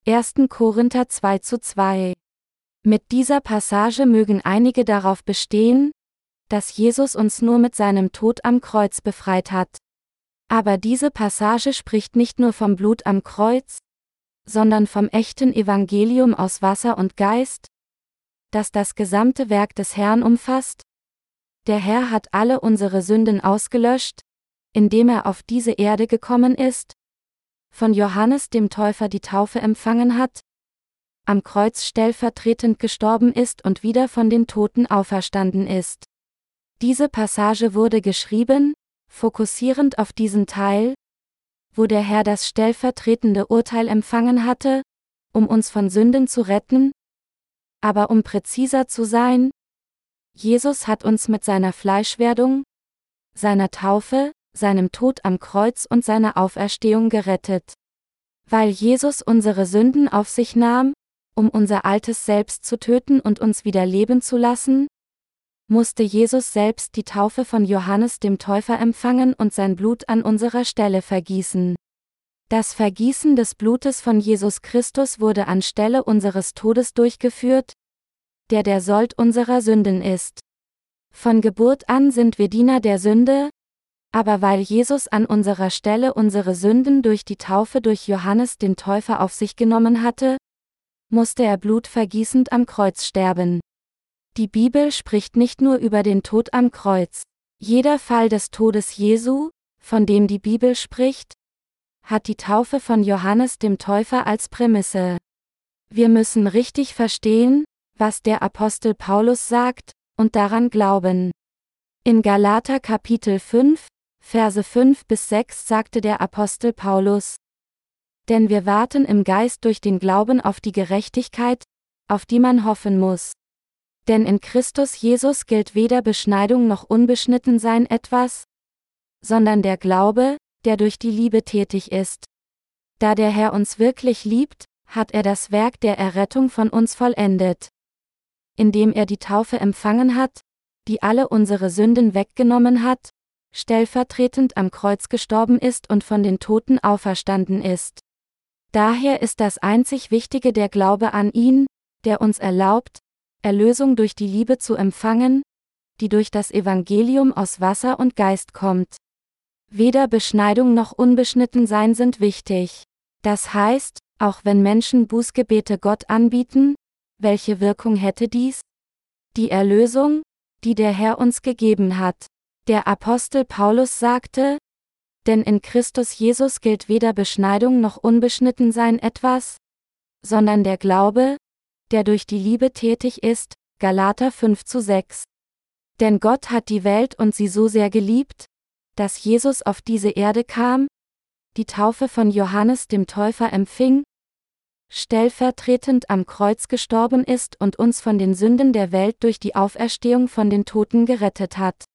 1. Korinther 2 zu 2. Mit dieser Passage mögen einige darauf bestehen, dass Jesus uns nur mit seinem Tod am Kreuz befreit hat. Aber diese Passage spricht nicht nur vom Blut am Kreuz, sondern vom echten Evangelium aus Wasser und Geist, das das gesamte Werk des Herrn umfasst. Der Herr hat alle unsere Sünden ausgelöscht, indem er auf diese Erde gekommen ist, von Johannes dem Täufer die Taufe empfangen hat, am Kreuz stellvertretend gestorben ist und wieder von den Toten auferstanden ist. Diese Passage wurde geschrieben, fokussierend auf diesen Teil, wo der Herr das stellvertretende Urteil empfangen hatte, um uns von Sünden zu retten? Aber um präziser zu sein, Jesus hat uns mit seiner Fleischwerdung, seiner Taufe, seinem Tod am Kreuz und seiner Auferstehung gerettet. Weil Jesus unsere Sünden auf sich nahm, um unser altes Selbst zu töten und uns wieder leben zu lassen, musste Jesus selbst die Taufe von Johannes dem Täufer empfangen und sein Blut an unserer Stelle vergießen. Das Vergießen des Blutes von Jesus Christus wurde anstelle unseres Todes durchgeführt, der der Sold unserer Sünden ist. Von Geburt an sind wir Diener der Sünde, aber weil Jesus an unserer Stelle unsere Sünden durch die Taufe durch Johannes den Täufer auf sich genommen hatte, musste er blutvergießend am Kreuz sterben. Die Bibel spricht nicht nur über den Tod am Kreuz. Jeder Fall des Todes Jesu, von dem die Bibel spricht, hat die Taufe von Johannes dem Täufer als Prämisse. Wir müssen richtig verstehen, was der Apostel Paulus sagt, und daran glauben. In Galater Kapitel 5, Verse 5 bis 6 sagte der Apostel Paulus, Denn wir warten im Geist durch den Glauben auf die Gerechtigkeit, auf die man hoffen muss. Denn in Christus Jesus gilt weder Beschneidung noch Unbeschnittensein etwas, sondern der Glaube, der durch die Liebe tätig ist. Da der Herr uns wirklich liebt, hat er das Werk der Errettung von uns vollendet. indem er die Taufe empfangen hat, die alle unsere Sünden weggenommen hat, stellvertretend am Kreuz gestorben ist und von den Toten auferstanden ist. Daher ist das einzig Wichtige der Glaube an ihn, der uns erlaubt, Erlösung durch die Liebe zu empfangen, die durch das Evangelium aus Wasser und Geist kommt. Weder Beschneidung noch Unbeschnittensein sind wichtig. Das heißt, auch wenn Menschen Bußgebete Gott anbieten, welche Wirkung hätte dies? Die Erlösung, die der Herr uns gegeben hat. Der Apostel Paulus sagte, denn in Christus Jesus gilt weder Beschneidung noch Unbeschnittensein etwas, sondern der Glaube, der durch die Liebe tätig ist, Galater 5 zu 6. Denn Gott hat die Welt und sie so sehr geliebt, dass Jesus auf diese Erde kam, die Taufe von Johannes dem Täufer empfing, stellvertretend am Kreuz gestorben ist und uns von den Sünden der Welt durch die Auferstehung von den Toten gerettet hat.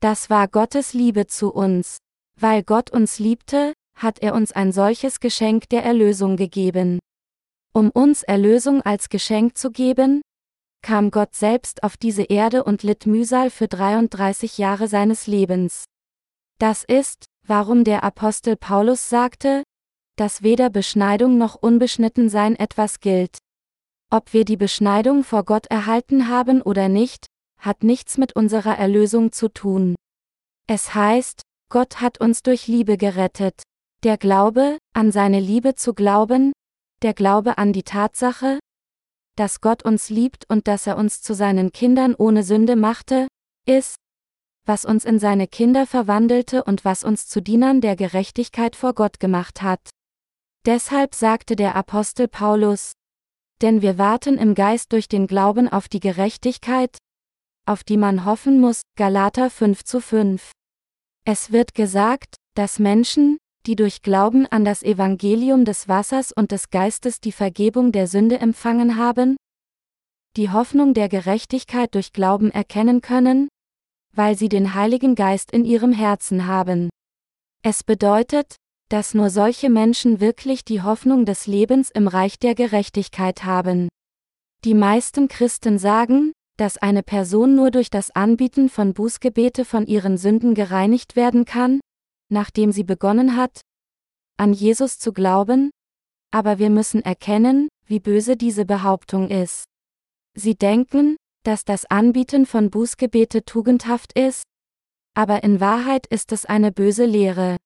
Das war Gottes Liebe zu uns. Weil Gott uns liebte, hat er uns ein solches Geschenk der Erlösung gegeben. Um uns Erlösung als Geschenk zu geben, kam Gott selbst auf diese Erde und litt Mühsal für 33 Jahre seines Lebens. Das ist, warum der Apostel Paulus sagte, dass weder Beschneidung noch Unbeschnittensein etwas gilt. Ob wir die Beschneidung vor Gott erhalten haben oder nicht, hat nichts mit unserer Erlösung zu tun. Es heißt, Gott hat uns durch Liebe gerettet. Der Glaube, an seine Liebe zu glauben, der Glaube an die Tatsache, dass Gott uns liebt und dass er uns zu seinen Kindern ohne Sünde machte, ist, was uns in seine Kinder verwandelte und was uns zu Dienern der Gerechtigkeit vor Gott gemacht hat. Deshalb sagte der Apostel Paulus, denn wir warten im Geist durch den Glauben auf die Gerechtigkeit, auf die man hoffen muss, Galater 5 zu 5. Es wird gesagt, dass Menschen, die durch Glauben an das Evangelium des Wassers und des Geistes die Vergebung der Sünde empfangen haben, die Hoffnung der Gerechtigkeit durch Glauben erkennen können, weil sie den Heiligen Geist in ihrem Herzen haben. Es bedeutet, dass nur solche Menschen wirklich die Hoffnung des Lebens im Reich der Gerechtigkeit haben. Die meisten Christen sagen, dass eine Person nur durch das Anbieten von Bußgebete von ihren Sünden gereinigt werden kann, nachdem sie begonnen hat, an Jesus zu glauben, aber wir müssen erkennen, wie böse diese Behauptung ist. Sie denken, dass das Anbieten von Bußgebete tugendhaft ist, aber in Wahrheit ist es eine böse Lehre.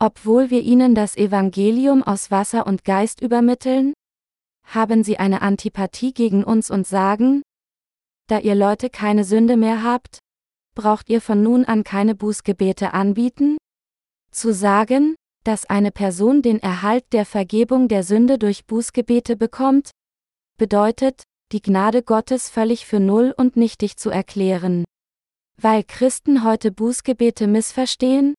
Obwohl wir ihnen das Evangelium aus Wasser und Geist übermitteln, haben sie eine Antipathie gegen uns und sagen, da ihr Leute keine Sünde mehr habt, braucht ihr von nun an keine Bußgebete anbieten? Zu sagen, dass eine Person den Erhalt der Vergebung der Sünde durch Bußgebete bekommt, bedeutet, die Gnade Gottes völlig für null und nichtig zu erklären. Weil Christen heute Bußgebete missverstehen,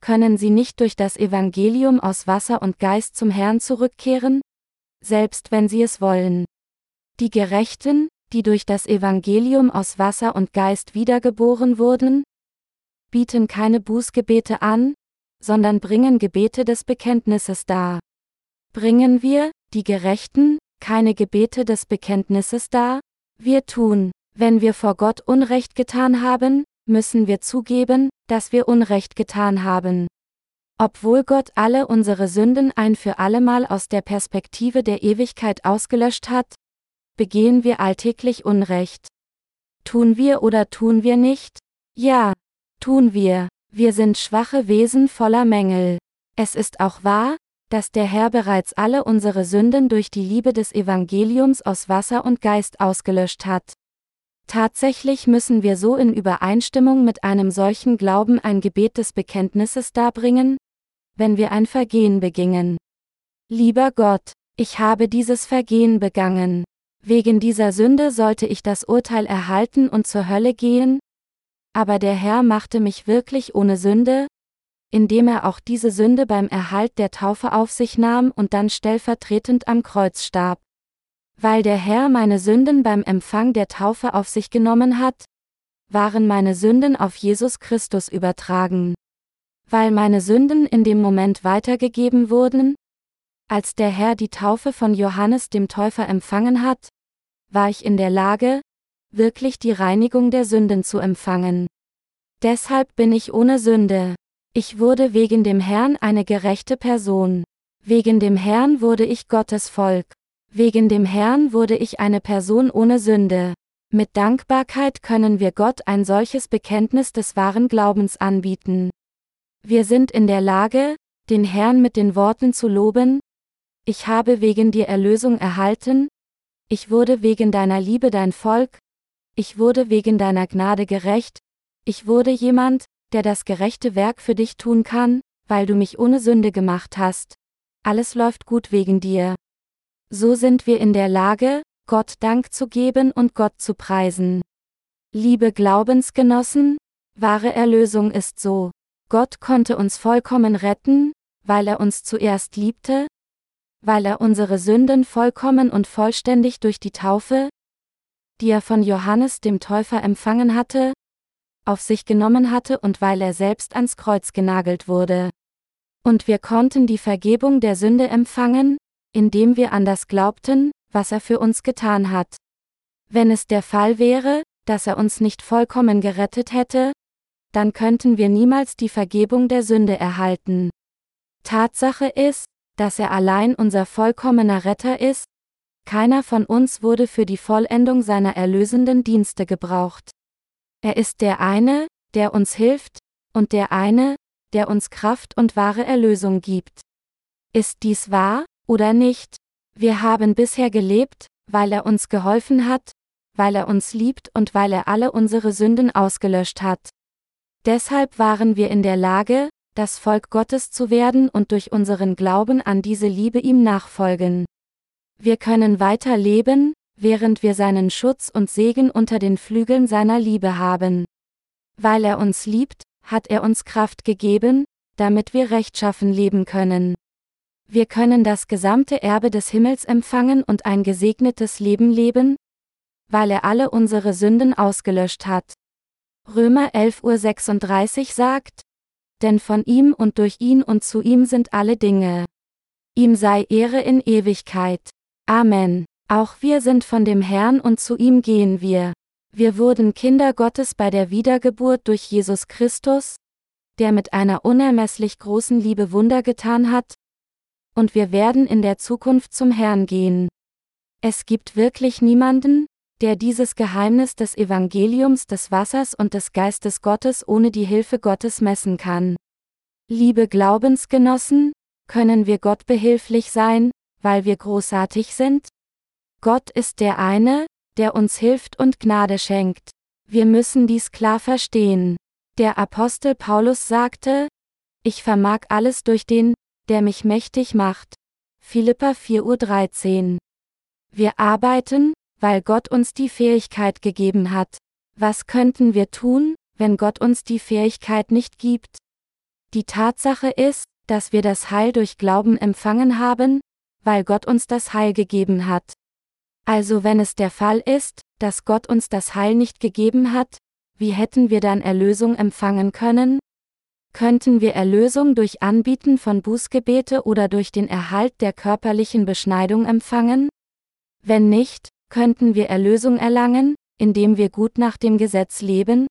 können sie nicht durch das Evangelium aus Wasser und Geist zum Herrn zurückkehren? Selbst wenn sie es wollen. Die Gerechten, die durch das Evangelium aus Wasser und Geist wiedergeboren wurden, bieten keine Bußgebete an, sondern bringen Gebete des Bekenntnisses dar. Bringen wir, die Gerechten, keine Gebete des Bekenntnisses dar? Wir tun, wenn wir vor Gott Unrecht getan haben, müssen wir zugeben, dass wir Unrecht getan haben. Obwohl Gott alle unsere Sünden ein für allemal aus der Perspektive der Ewigkeit ausgelöscht hat, begehen wir alltäglich Unrecht. Tun wir oder tun wir nicht? Ja, tun wir. Wir sind schwache Wesen voller Mängel. Es ist auch wahr, dass der Herr bereits alle unsere Sünden durch die Liebe des Evangeliums aus Wasser und Geist ausgelöscht hat. Tatsächlich müssen wir so in Übereinstimmung mit einem solchen Glauben ein Gebet des Bekenntnisses darbringen, wenn wir ein Vergehen begingen. Lieber Gott, ich habe dieses Vergehen begangen. Wegen dieser Sünde sollte ich das Urteil erhalten und zur Hölle gehen? Aber der Herr machte mich wirklich ohne Sünde, indem er auch diese Sünde beim Erhalt der Taufe auf sich nahm und dann stellvertretend am Kreuz starb. Weil der Herr meine Sünden beim Empfang der Taufe auf sich genommen hat, waren meine Sünden auf Jesus Christus übertragen. Weil meine Sünden in dem Moment weitergegeben wurden, als der Herr die Taufe von Johannes dem Täufer empfangen hat, war ich in der Lage, wirklich die Reinigung der Sünden zu empfangen. Deshalb bin ich ohne Sünde. Ich wurde wegen dem Herrn eine gerechte Person. Wegen dem Herrn wurde ich Gottes Volk. Wegen dem Herrn wurde ich eine Person ohne Sünde. Mit Dankbarkeit können wir Gott ein solches Bekenntnis des wahren Glaubens anbieten. Wir sind in der Lage, den Herrn mit den Worten zu loben, ich habe wegen dir Erlösung erhalten, ich wurde wegen deiner Liebe dein Volk, ich wurde wegen deiner Gnade gerecht, ich wurde jemand, der das gerechte Werk für dich tun kann, weil du mich ohne Sünde gemacht hast. Alles läuft gut wegen dir. So sind wir in der Lage, Gott Dank zu geben und Gott zu preisen. Liebe Glaubensgenossen, wahre Erlösung ist so. Gott konnte uns vollkommen retten, weil er uns zuerst liebte, weil er unsere Sünden vollkommen und vollständig durch die Taufe, die er von Johannes dem Täufer empfangen hatte, auf sich genommen hatte und weil er selbst ans Kreuz genagelt wurde. Und wir konnten die Vergebung der Sünde empfangen, indem wir an das glaubten, was er für uns getan hat. Wenn es der Fall wäre, dass er uns nicht vollkommen gerettet hätte, dann könnten wir niemals die Vergebung der Sünde erhalten. Tatsache ist, dass er allein unser vollkommener Retter ist, keiner von uns wurde für die Vollendung seiner erlösenden Dienste gebraucht. Er ist der eine, der uns hilft, und der eine, der uns Kraft und wahre Erlösung gibt. Ist dies wahr, oder nicht? Wir haben bisher gelebt, weil er uns geholfen hat, weil er uns liebt und weil er alle unsere Sünden ausgelöscht hat. Deshalb waren wir in der Lage, das Volk Gottes zu werden und durch unseren Glauben an diese Liebe ihm nachfolgen. Wir können weiter leben, während wir seinen Schutz und Segen unter den Flügeln seiner Liebe haben. Weil er uns liebt, hat er uns Kraft gegeben, damit wir rechtschaffen leben können. Wir können das gesamte Erbe des Himmels empfangen und ein gesegnetes Leben leben, weil er alle unsere Sünden ausgelöscht hat. Römer 11.36 Uhr sagt, denn von ihm und durch ihn und zu ihm sind alle Dinge. Ihm sei Ehre in Ewigkeit. Amen. Auch wir sind von dem Herrn und zu ihm gehen wir. Wir wurden Kinder Gottes bei der Wiedergeburt durch Jesus Christus, der mit einer unermesslich großen Liebe Wunder getan hat, und wir werden in der Zukunft zum Herrn gehen. Es gibt wirklich niemanden, der dieses Geheimnis des Evangeliums des Wassers und des Geistes Gottes ohne die Hilfe Gottes messen kann. Liebe Glaubensgenossen, können wir Gott behilflich sein, weil wir großartig sind? Gott ist der eine, der uns hilft und Gnade schenkt. Wir müssen dies klar verstehen. Der Apostel Paulus sagte, ich vermag alles durch den, der mich mächtig macht. Philippa 4.13 Uhr. Wir arbeiten, weil Gott uns die Fähigkeit gegeben hat. Was könnten wir tun, wenn Gott uns die Fähigkeit nicht gibt? Die Tatsache ist, dass wir das Heil durch Glauben empfangen haben, weil Gott uns das Heil gegeben hat. Also wenn es der Fall ist, dass Gott uns das Heil nicht gegeben hat, wie hätten wir dann Erlösung empfangen können? Könnten wir Erlösung durch Anbieten von Bußgebete oder durch den Erhalt der körperlichen Beschneidung empfangen? Wenn nicht, könnten wir Erlösung erlangen, indem wir gut nach dem Gesetz leben?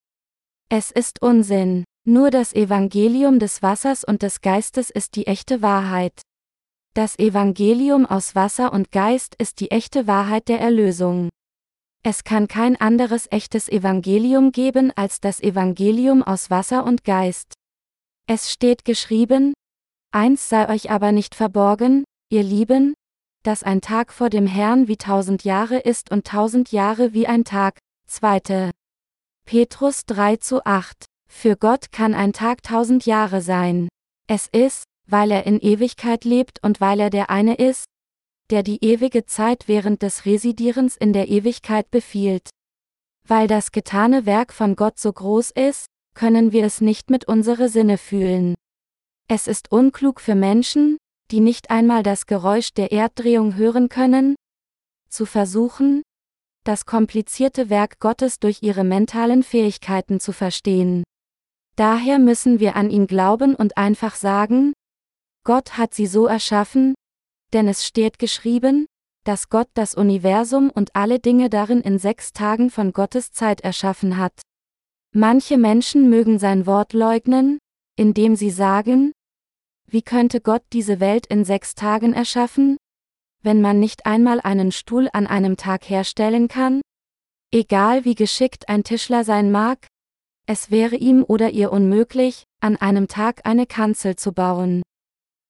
Es ist Unsinn. Nur das Evangelium des Wassers und des Geistes ist die echte Wahrheit. Das Evangelium aus Wasser und Geist ist die echte Wahrheit der Erlösung. Es kann kein anderes echtes Evangelium geben als das Evangelium aus Wasser und Geist. Es steht geschrieben, Eins sei euch aber nicht verborgen, ihr Lieben, dass ein Tag vor dem Herrn wie tausend Jahre ist und tausend Jahre wie ein Tag. 2. Petrus 3 zu 8. Für Gott kann ein Tag tausend Jahre sein. Es ist, weil er in Ewigkeit lebt und weil er der eine ist, der die ewige Zeit während des Residierens in der Ewigkeit befiehlt. Weil das getane Werk von Gott so groß ist, können wir es nicht mit unsere Sinne fühlen. Es ist unklug für Menschen, die nicht einmal das Geräusch der Erddrehung hören können, zu versuchen, das komplizierte Werk Gottes durch ihre mentalen Fähigkeiten zu verstehen. Daher müssen wir an ihn glauben und einfach sagen, Gott hat sie so erschaffen, denn es steht geschrieben, dass Gott das Universum und alle Dinge darin in sechs Tagen von Gottes Zeit erschaffen hat. Manche Menschen mögen sein Wort leugnen, indem sie sagen, wie könnte Gott diese Welt in sechs Tagen erschaffen, wenn man nicht einmal einen Stuhl an einem Tag herstellen kann? Egal wie geschickt ein Tischler sein mag, es wäre ihm oder ihr unmöglich, an einem Tag eine Kanzel zu bauen.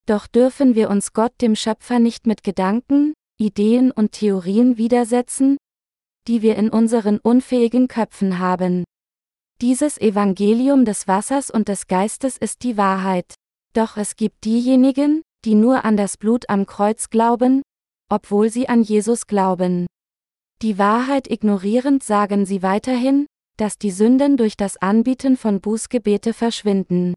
Doch dürfen wir uns Gott dem Schöpfer nicht mit Gedanken, Ideen und Theorien widersetzen, die wir in unseren unfähigen Köpfen haben. Dieses Evangelium des Wassers und des Geistes ist die Wahrheit. Doch es gibt diejenigen, die nur an das Blut am Kreuz glauben, obwohl sie an Jesus glauben. Die Wahrheit ignorierend sagen sie weiterhin, dass die Sünden durch das Anbieten von Bußgebete verschwinden.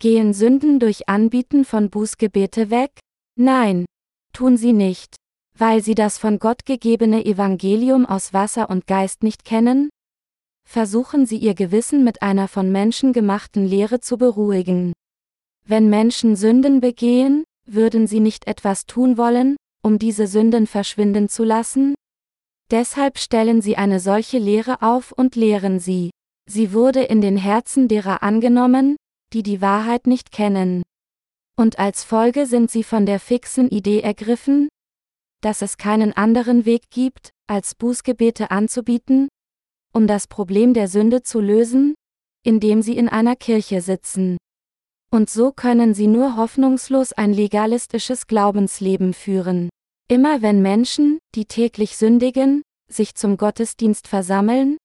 Gehen Sünden durch Anbieten von Bußgebete weg? Nein, tun sie nicht. Weil sie das von Gott gegebene Evangelium aus Wasser und Geist nicht kennen, versuchen sie ihr Gewissen mit einer von Menschen gemachten Lehre zu beruhigen. Wenn Menschen Sünden begehen, würden sie nicht etwas tun wollen, um diese Sünden verschwinden zu lassen? Deshalb stellen sie eine solche Lehre auf und lehren sie. Sie wurde in den Herzen derer angenommen, die die Wahrheit nicht kennen. Und als Folge sind sie von der fixen Idee ergriffen, dass es keinen anderen Weg gibt, als Bußgebete anzubieten, um das Problem der Sünde zu lösen, indem sie in einer Kirche sitzen. Und so können sie nur hoffnungslos ein legalistisches Glaubensleben führen. Immer wenn Menschen, die täglich sündigen, sich zum Gottesdienst versammeln,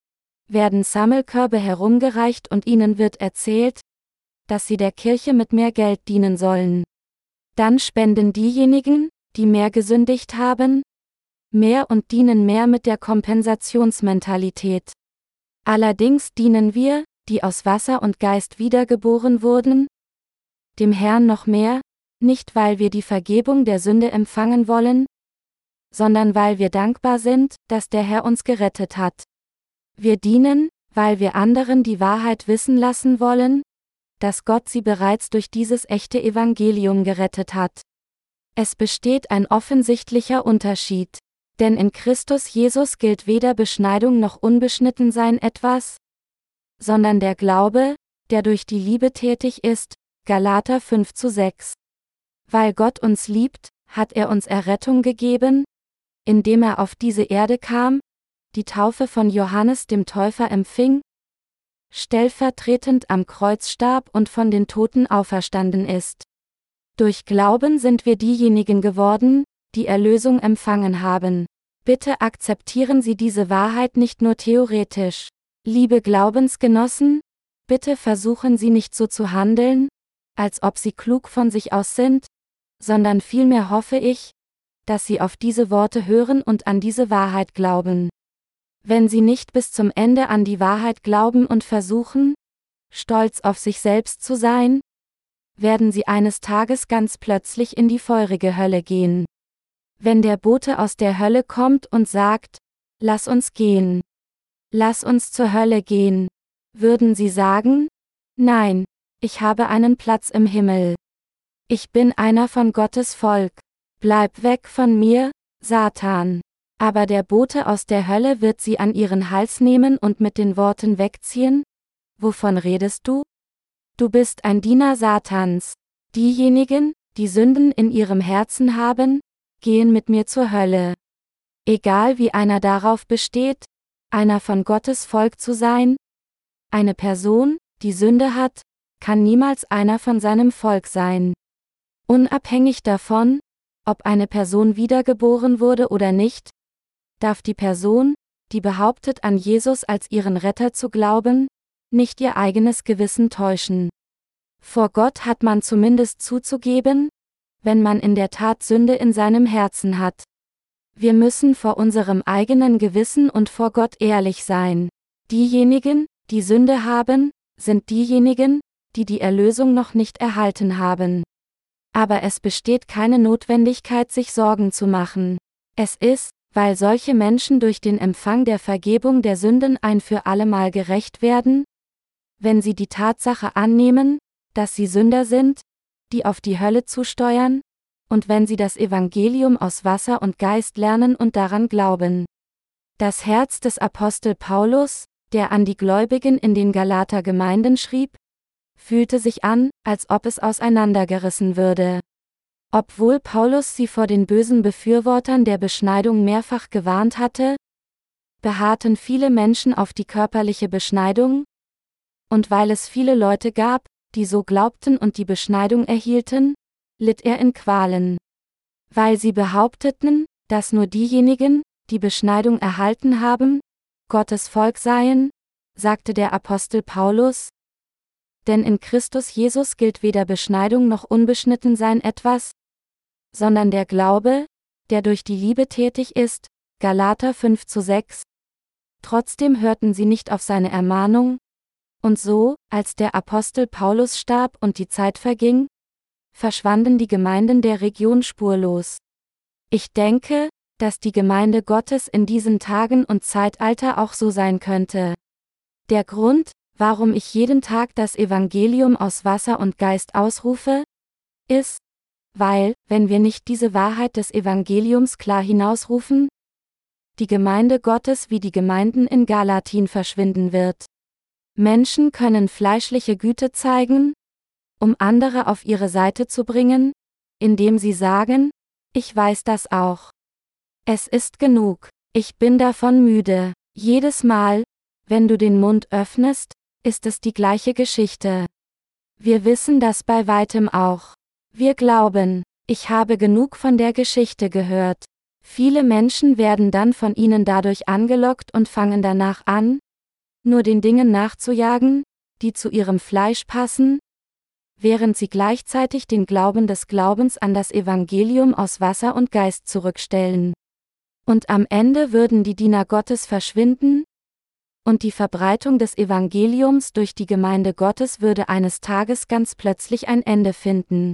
werden Sammelkörbe herumgereicht und ihnen wird erzählt, dass sie der Kirche mit mehr Geld dienen sollen. Dann spenden diejenigen, die mehr gesündigt haben, mehr und dienen mehr mit der Kompensationsmentalität. Allerdings dienen wir, die aus Wasser und Geist wiedergeboren wurden, dem Herrn noch mehr, nicht weil wir die Vergebung der Sünde empfangen wollen, sondern weil wir dankbar sind, dass der Herr uns gerettet hat. Wir dienen, weil wir anderen die Wahrheit wissen lassen wollen, dass Gott sie bereits durch dieses echte Evangelium gerettet hat. Es besteht ein offensichtlicher Unterschied. Denn in Christus Jesus gilt weder Beschneidung noch Unbeschnittensein etwas, sondern der Glaube, der durch die Liebe tätig ist, Galater 5 zu 6. Weil Gott uns liebt, hat er uns Errettung gegeben, indem er auf diese Erde kam, die Taufe von Johannes dem Täufer empfing, stellvertretend am Kreuz starb und von den Toten auferstanden ist. Durch Glauben sind wir diejenigen geworden, die Erlösung empfangen haben. Bitte akzeptieren Sie diese Wahrheit nicht nur theoretisch. Liebe Glaubensgenossen, bitte versuchen Sie nicht so zu handeln, als ob Sie klug von sich aus sind, sondern vielmehr hoffe ich, dass Sie auf diese Worte hören und an diese Wahrheit glauben. Wenn Sie nicht bis zum Ende an die Wahrheit glauben und versuchen, stolz auf sich selbst zu sein, werden sie eines Tages ganz plötzlich in die feurige Hölle gehen. Wenn der Bote aus der Hölle kommt und sagt, Lass uns gehen. Lass uns zur Hölle gehen. Würden sie sagen, Nein, ich habe einen Platz im Himmel. Ich bin einer von Gottes Volk. Bleib weg von mir, Satan. Aber der Bote aus der Hölle wird sie an ihren Hals nehmen und mit den Worten wegziehen? Wovon redest du? Du bist ein Diener Satans. Diejenigen, die Sünden in ihrem Herzen haben, gehen mit mir zur Hölle. Egal wie einer darauf besteht, einer von Gottes Volk zu sein, eine Person, die Sünde hat, kann niemals einer von seinem Volk sein. Unabhängig davon, ob eine Person wiedergeboren wurde oder nicht, darf die Person, die behauptet an Jesus als ihren Retter zu glauben, nicht ihr eigenes Gewissen täuschen. Vor Gott hat man zumindest zuzugeben, wenn man in der Tat Sünde in seinem Herzen hat. Wir müssen vor unserem eigenen Gewissen und vor Gott ehrlich sein. Diejenigen, die Sünde haben, sind diejenigen, die die Erlösung noch nicht erhalten haben. Aber es besteht keine Notwendigkeit, sich Sorgen zu machen. Es ist, weil solche Menschen durch den Empfang der Vergebung der Sünden ein für allemal gerecht werden, wenn sie die Tatsache annehmen, dass sie Sünder sind, die auf die Hölle zusteuern, und wenn sie das Evangelium aus Wasser und Geist lernen und daran glauben. Das Herz des Apostel Paulus, der an die Gläubigen in den Galater Gemeinden schrieb, fühlte sich an, als ob es auseinandergerissen würde. Obwohl Paulus sie vor den bösen Befürwortern der Beschneidung mehrfach gewarnt hatte, beharrten viele Menschen auf die körperliche Beschneidung, und weil es viele Leute gab, die so glaubten und die Beschneidung erhielten, litt er in Qualen. Weil sie behaupteten, dass nur diejenigen, die Beschneidung erhalten haben, Gottes Volk seien, sagte der Apostel Paulus, denn in Christus Jesus gilt weder Beschneidung noch Unbeschnittensein etwas, sondern der Glaube, der durch die Liebe tätig ist, Galater 5 zu 6. Trotzdem hörten sie nicht auf seine Ermahnung, und so, als der Apostel Paulus starb und die Zeit verging, verschwanden die Gemeinden der Region spurlos. Ich denke, dass die Gemeinde Gottes in diesen Tagen und Zeitalter auch so sein könnte. Der Grund, warum ich jeden Tag das Evangelium aus Wasser und Geist ausrufe, ist, weil, wenn wir nicht diese Wahrheit des Evangeliums klar hinausrufen, die Gemeinde Gottes wie die Gemeinden in Galatin verschwinden wird. Menschen können fleischliche Güte zeigen, um andere auf ihre Seite zu bringen, indem sie sagen, ich weiß das auch. Es ist genug, ich bin davon müde. Jedes Mal, wenn du den Mund öffnest, ist es die gleiche Geschichte. Wir wissen das bei weitem auch. Wir glauben, ich habe genug von der Geschichte gehört. Viele Menschen werden dann von ihnen dadurch angelockt und fangen danach an, nur den Dingen nachzujagen, die zu ihrem Fleisch passen, während sie gleichzeitig den Glauben des Glaubens an das Evangelium aus Wasser und Geist zurückstellen. Und am Ende würden die Diener Gottes verschwinden, und die Verbreitung des Evangeliums durch die Gemeinde Gottes würde eines Tages ganz plötzlich ein Ende finden.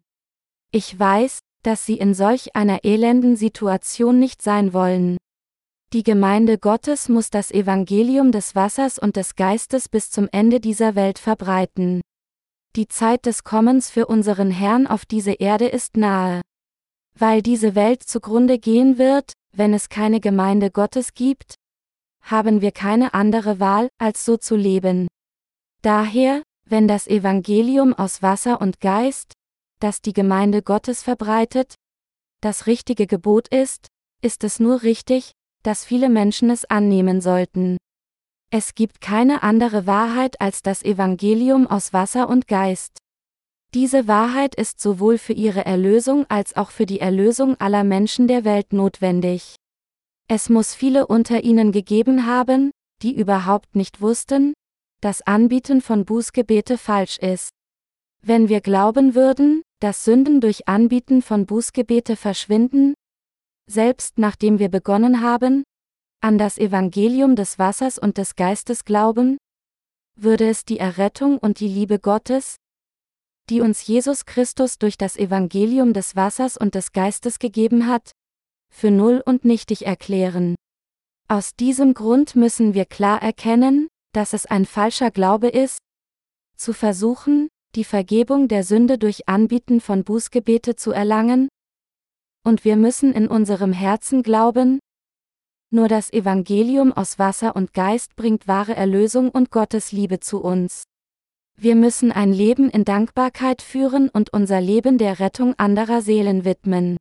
Ich weiß, dass sie in solch einer elenden Situation nicht sein wollen. Die Gemeinde Gottes muss das Evangelium des Wassers und des Geistes bis zum Ende dieser Welt verbreiten. Die Zeit des Kommens für unseren Herrn auf diese Erde ist nahe. Weil diese Welt zugrunde gehen wird, wenn es keine Gemeinde Gottes gibt, haben wir keine andere Wahl, als so zu leben. Daher, wenn das Evangelium aus Wasser und Geist, das die Gemeinde Gottes verbreitet, das richtige Gebot ist, ist es nur richtig, dass viele Menschen es annehmen sollten. Es gibt keine andere Wahrheit als das Evangelium aus Wasser und Geist. Diese Wahrheit ist sowohl für ihre Erlösung als auch für die Erlösung aller Menschen der Welt notwendig. Es muss viele unter ihnen gegeben haben, die überhaupt nicht wussten, dass Anbieten von Bußgebete falsch ist. Wenn wir glauben würden, dass Sünden durch Anbieten von Bußgebete verschwinden, selbst nachdem wir begonnen haben, an das Evangelium des Wassers und des Geistes glauben, würde es die Errettung und die Liebe Gottes, die uns Jesus Christus durch das Evangelium des Wassers und des Geistes gegeben hat, für null und nichtig erklären. Aus diesem Grund müssen wir klar erkennen, dass es ein falscher Glaube ist, zu versuchen, die Vergebung der Sünde durch Anbieten von Bußgebete zu erlangen, und wir müssen in unserem Herzen glauben, nur das Evangelium aus Wasser und Geist bringt wahre Erlösung und Gottes Liebe zu uns. Wir müssen ein Leben in Dankbarkeit führen und unser Leben der Rettung anderer Seelen widmen.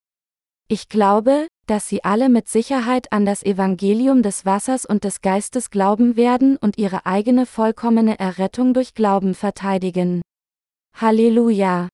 Ich glaube, dass sie alle mit Sicherheit an das Evangelium des Wassers und des Geistes glauben werden und ihre eigene vollkommene Errettung durch Glauben verteidigen. Halleluja!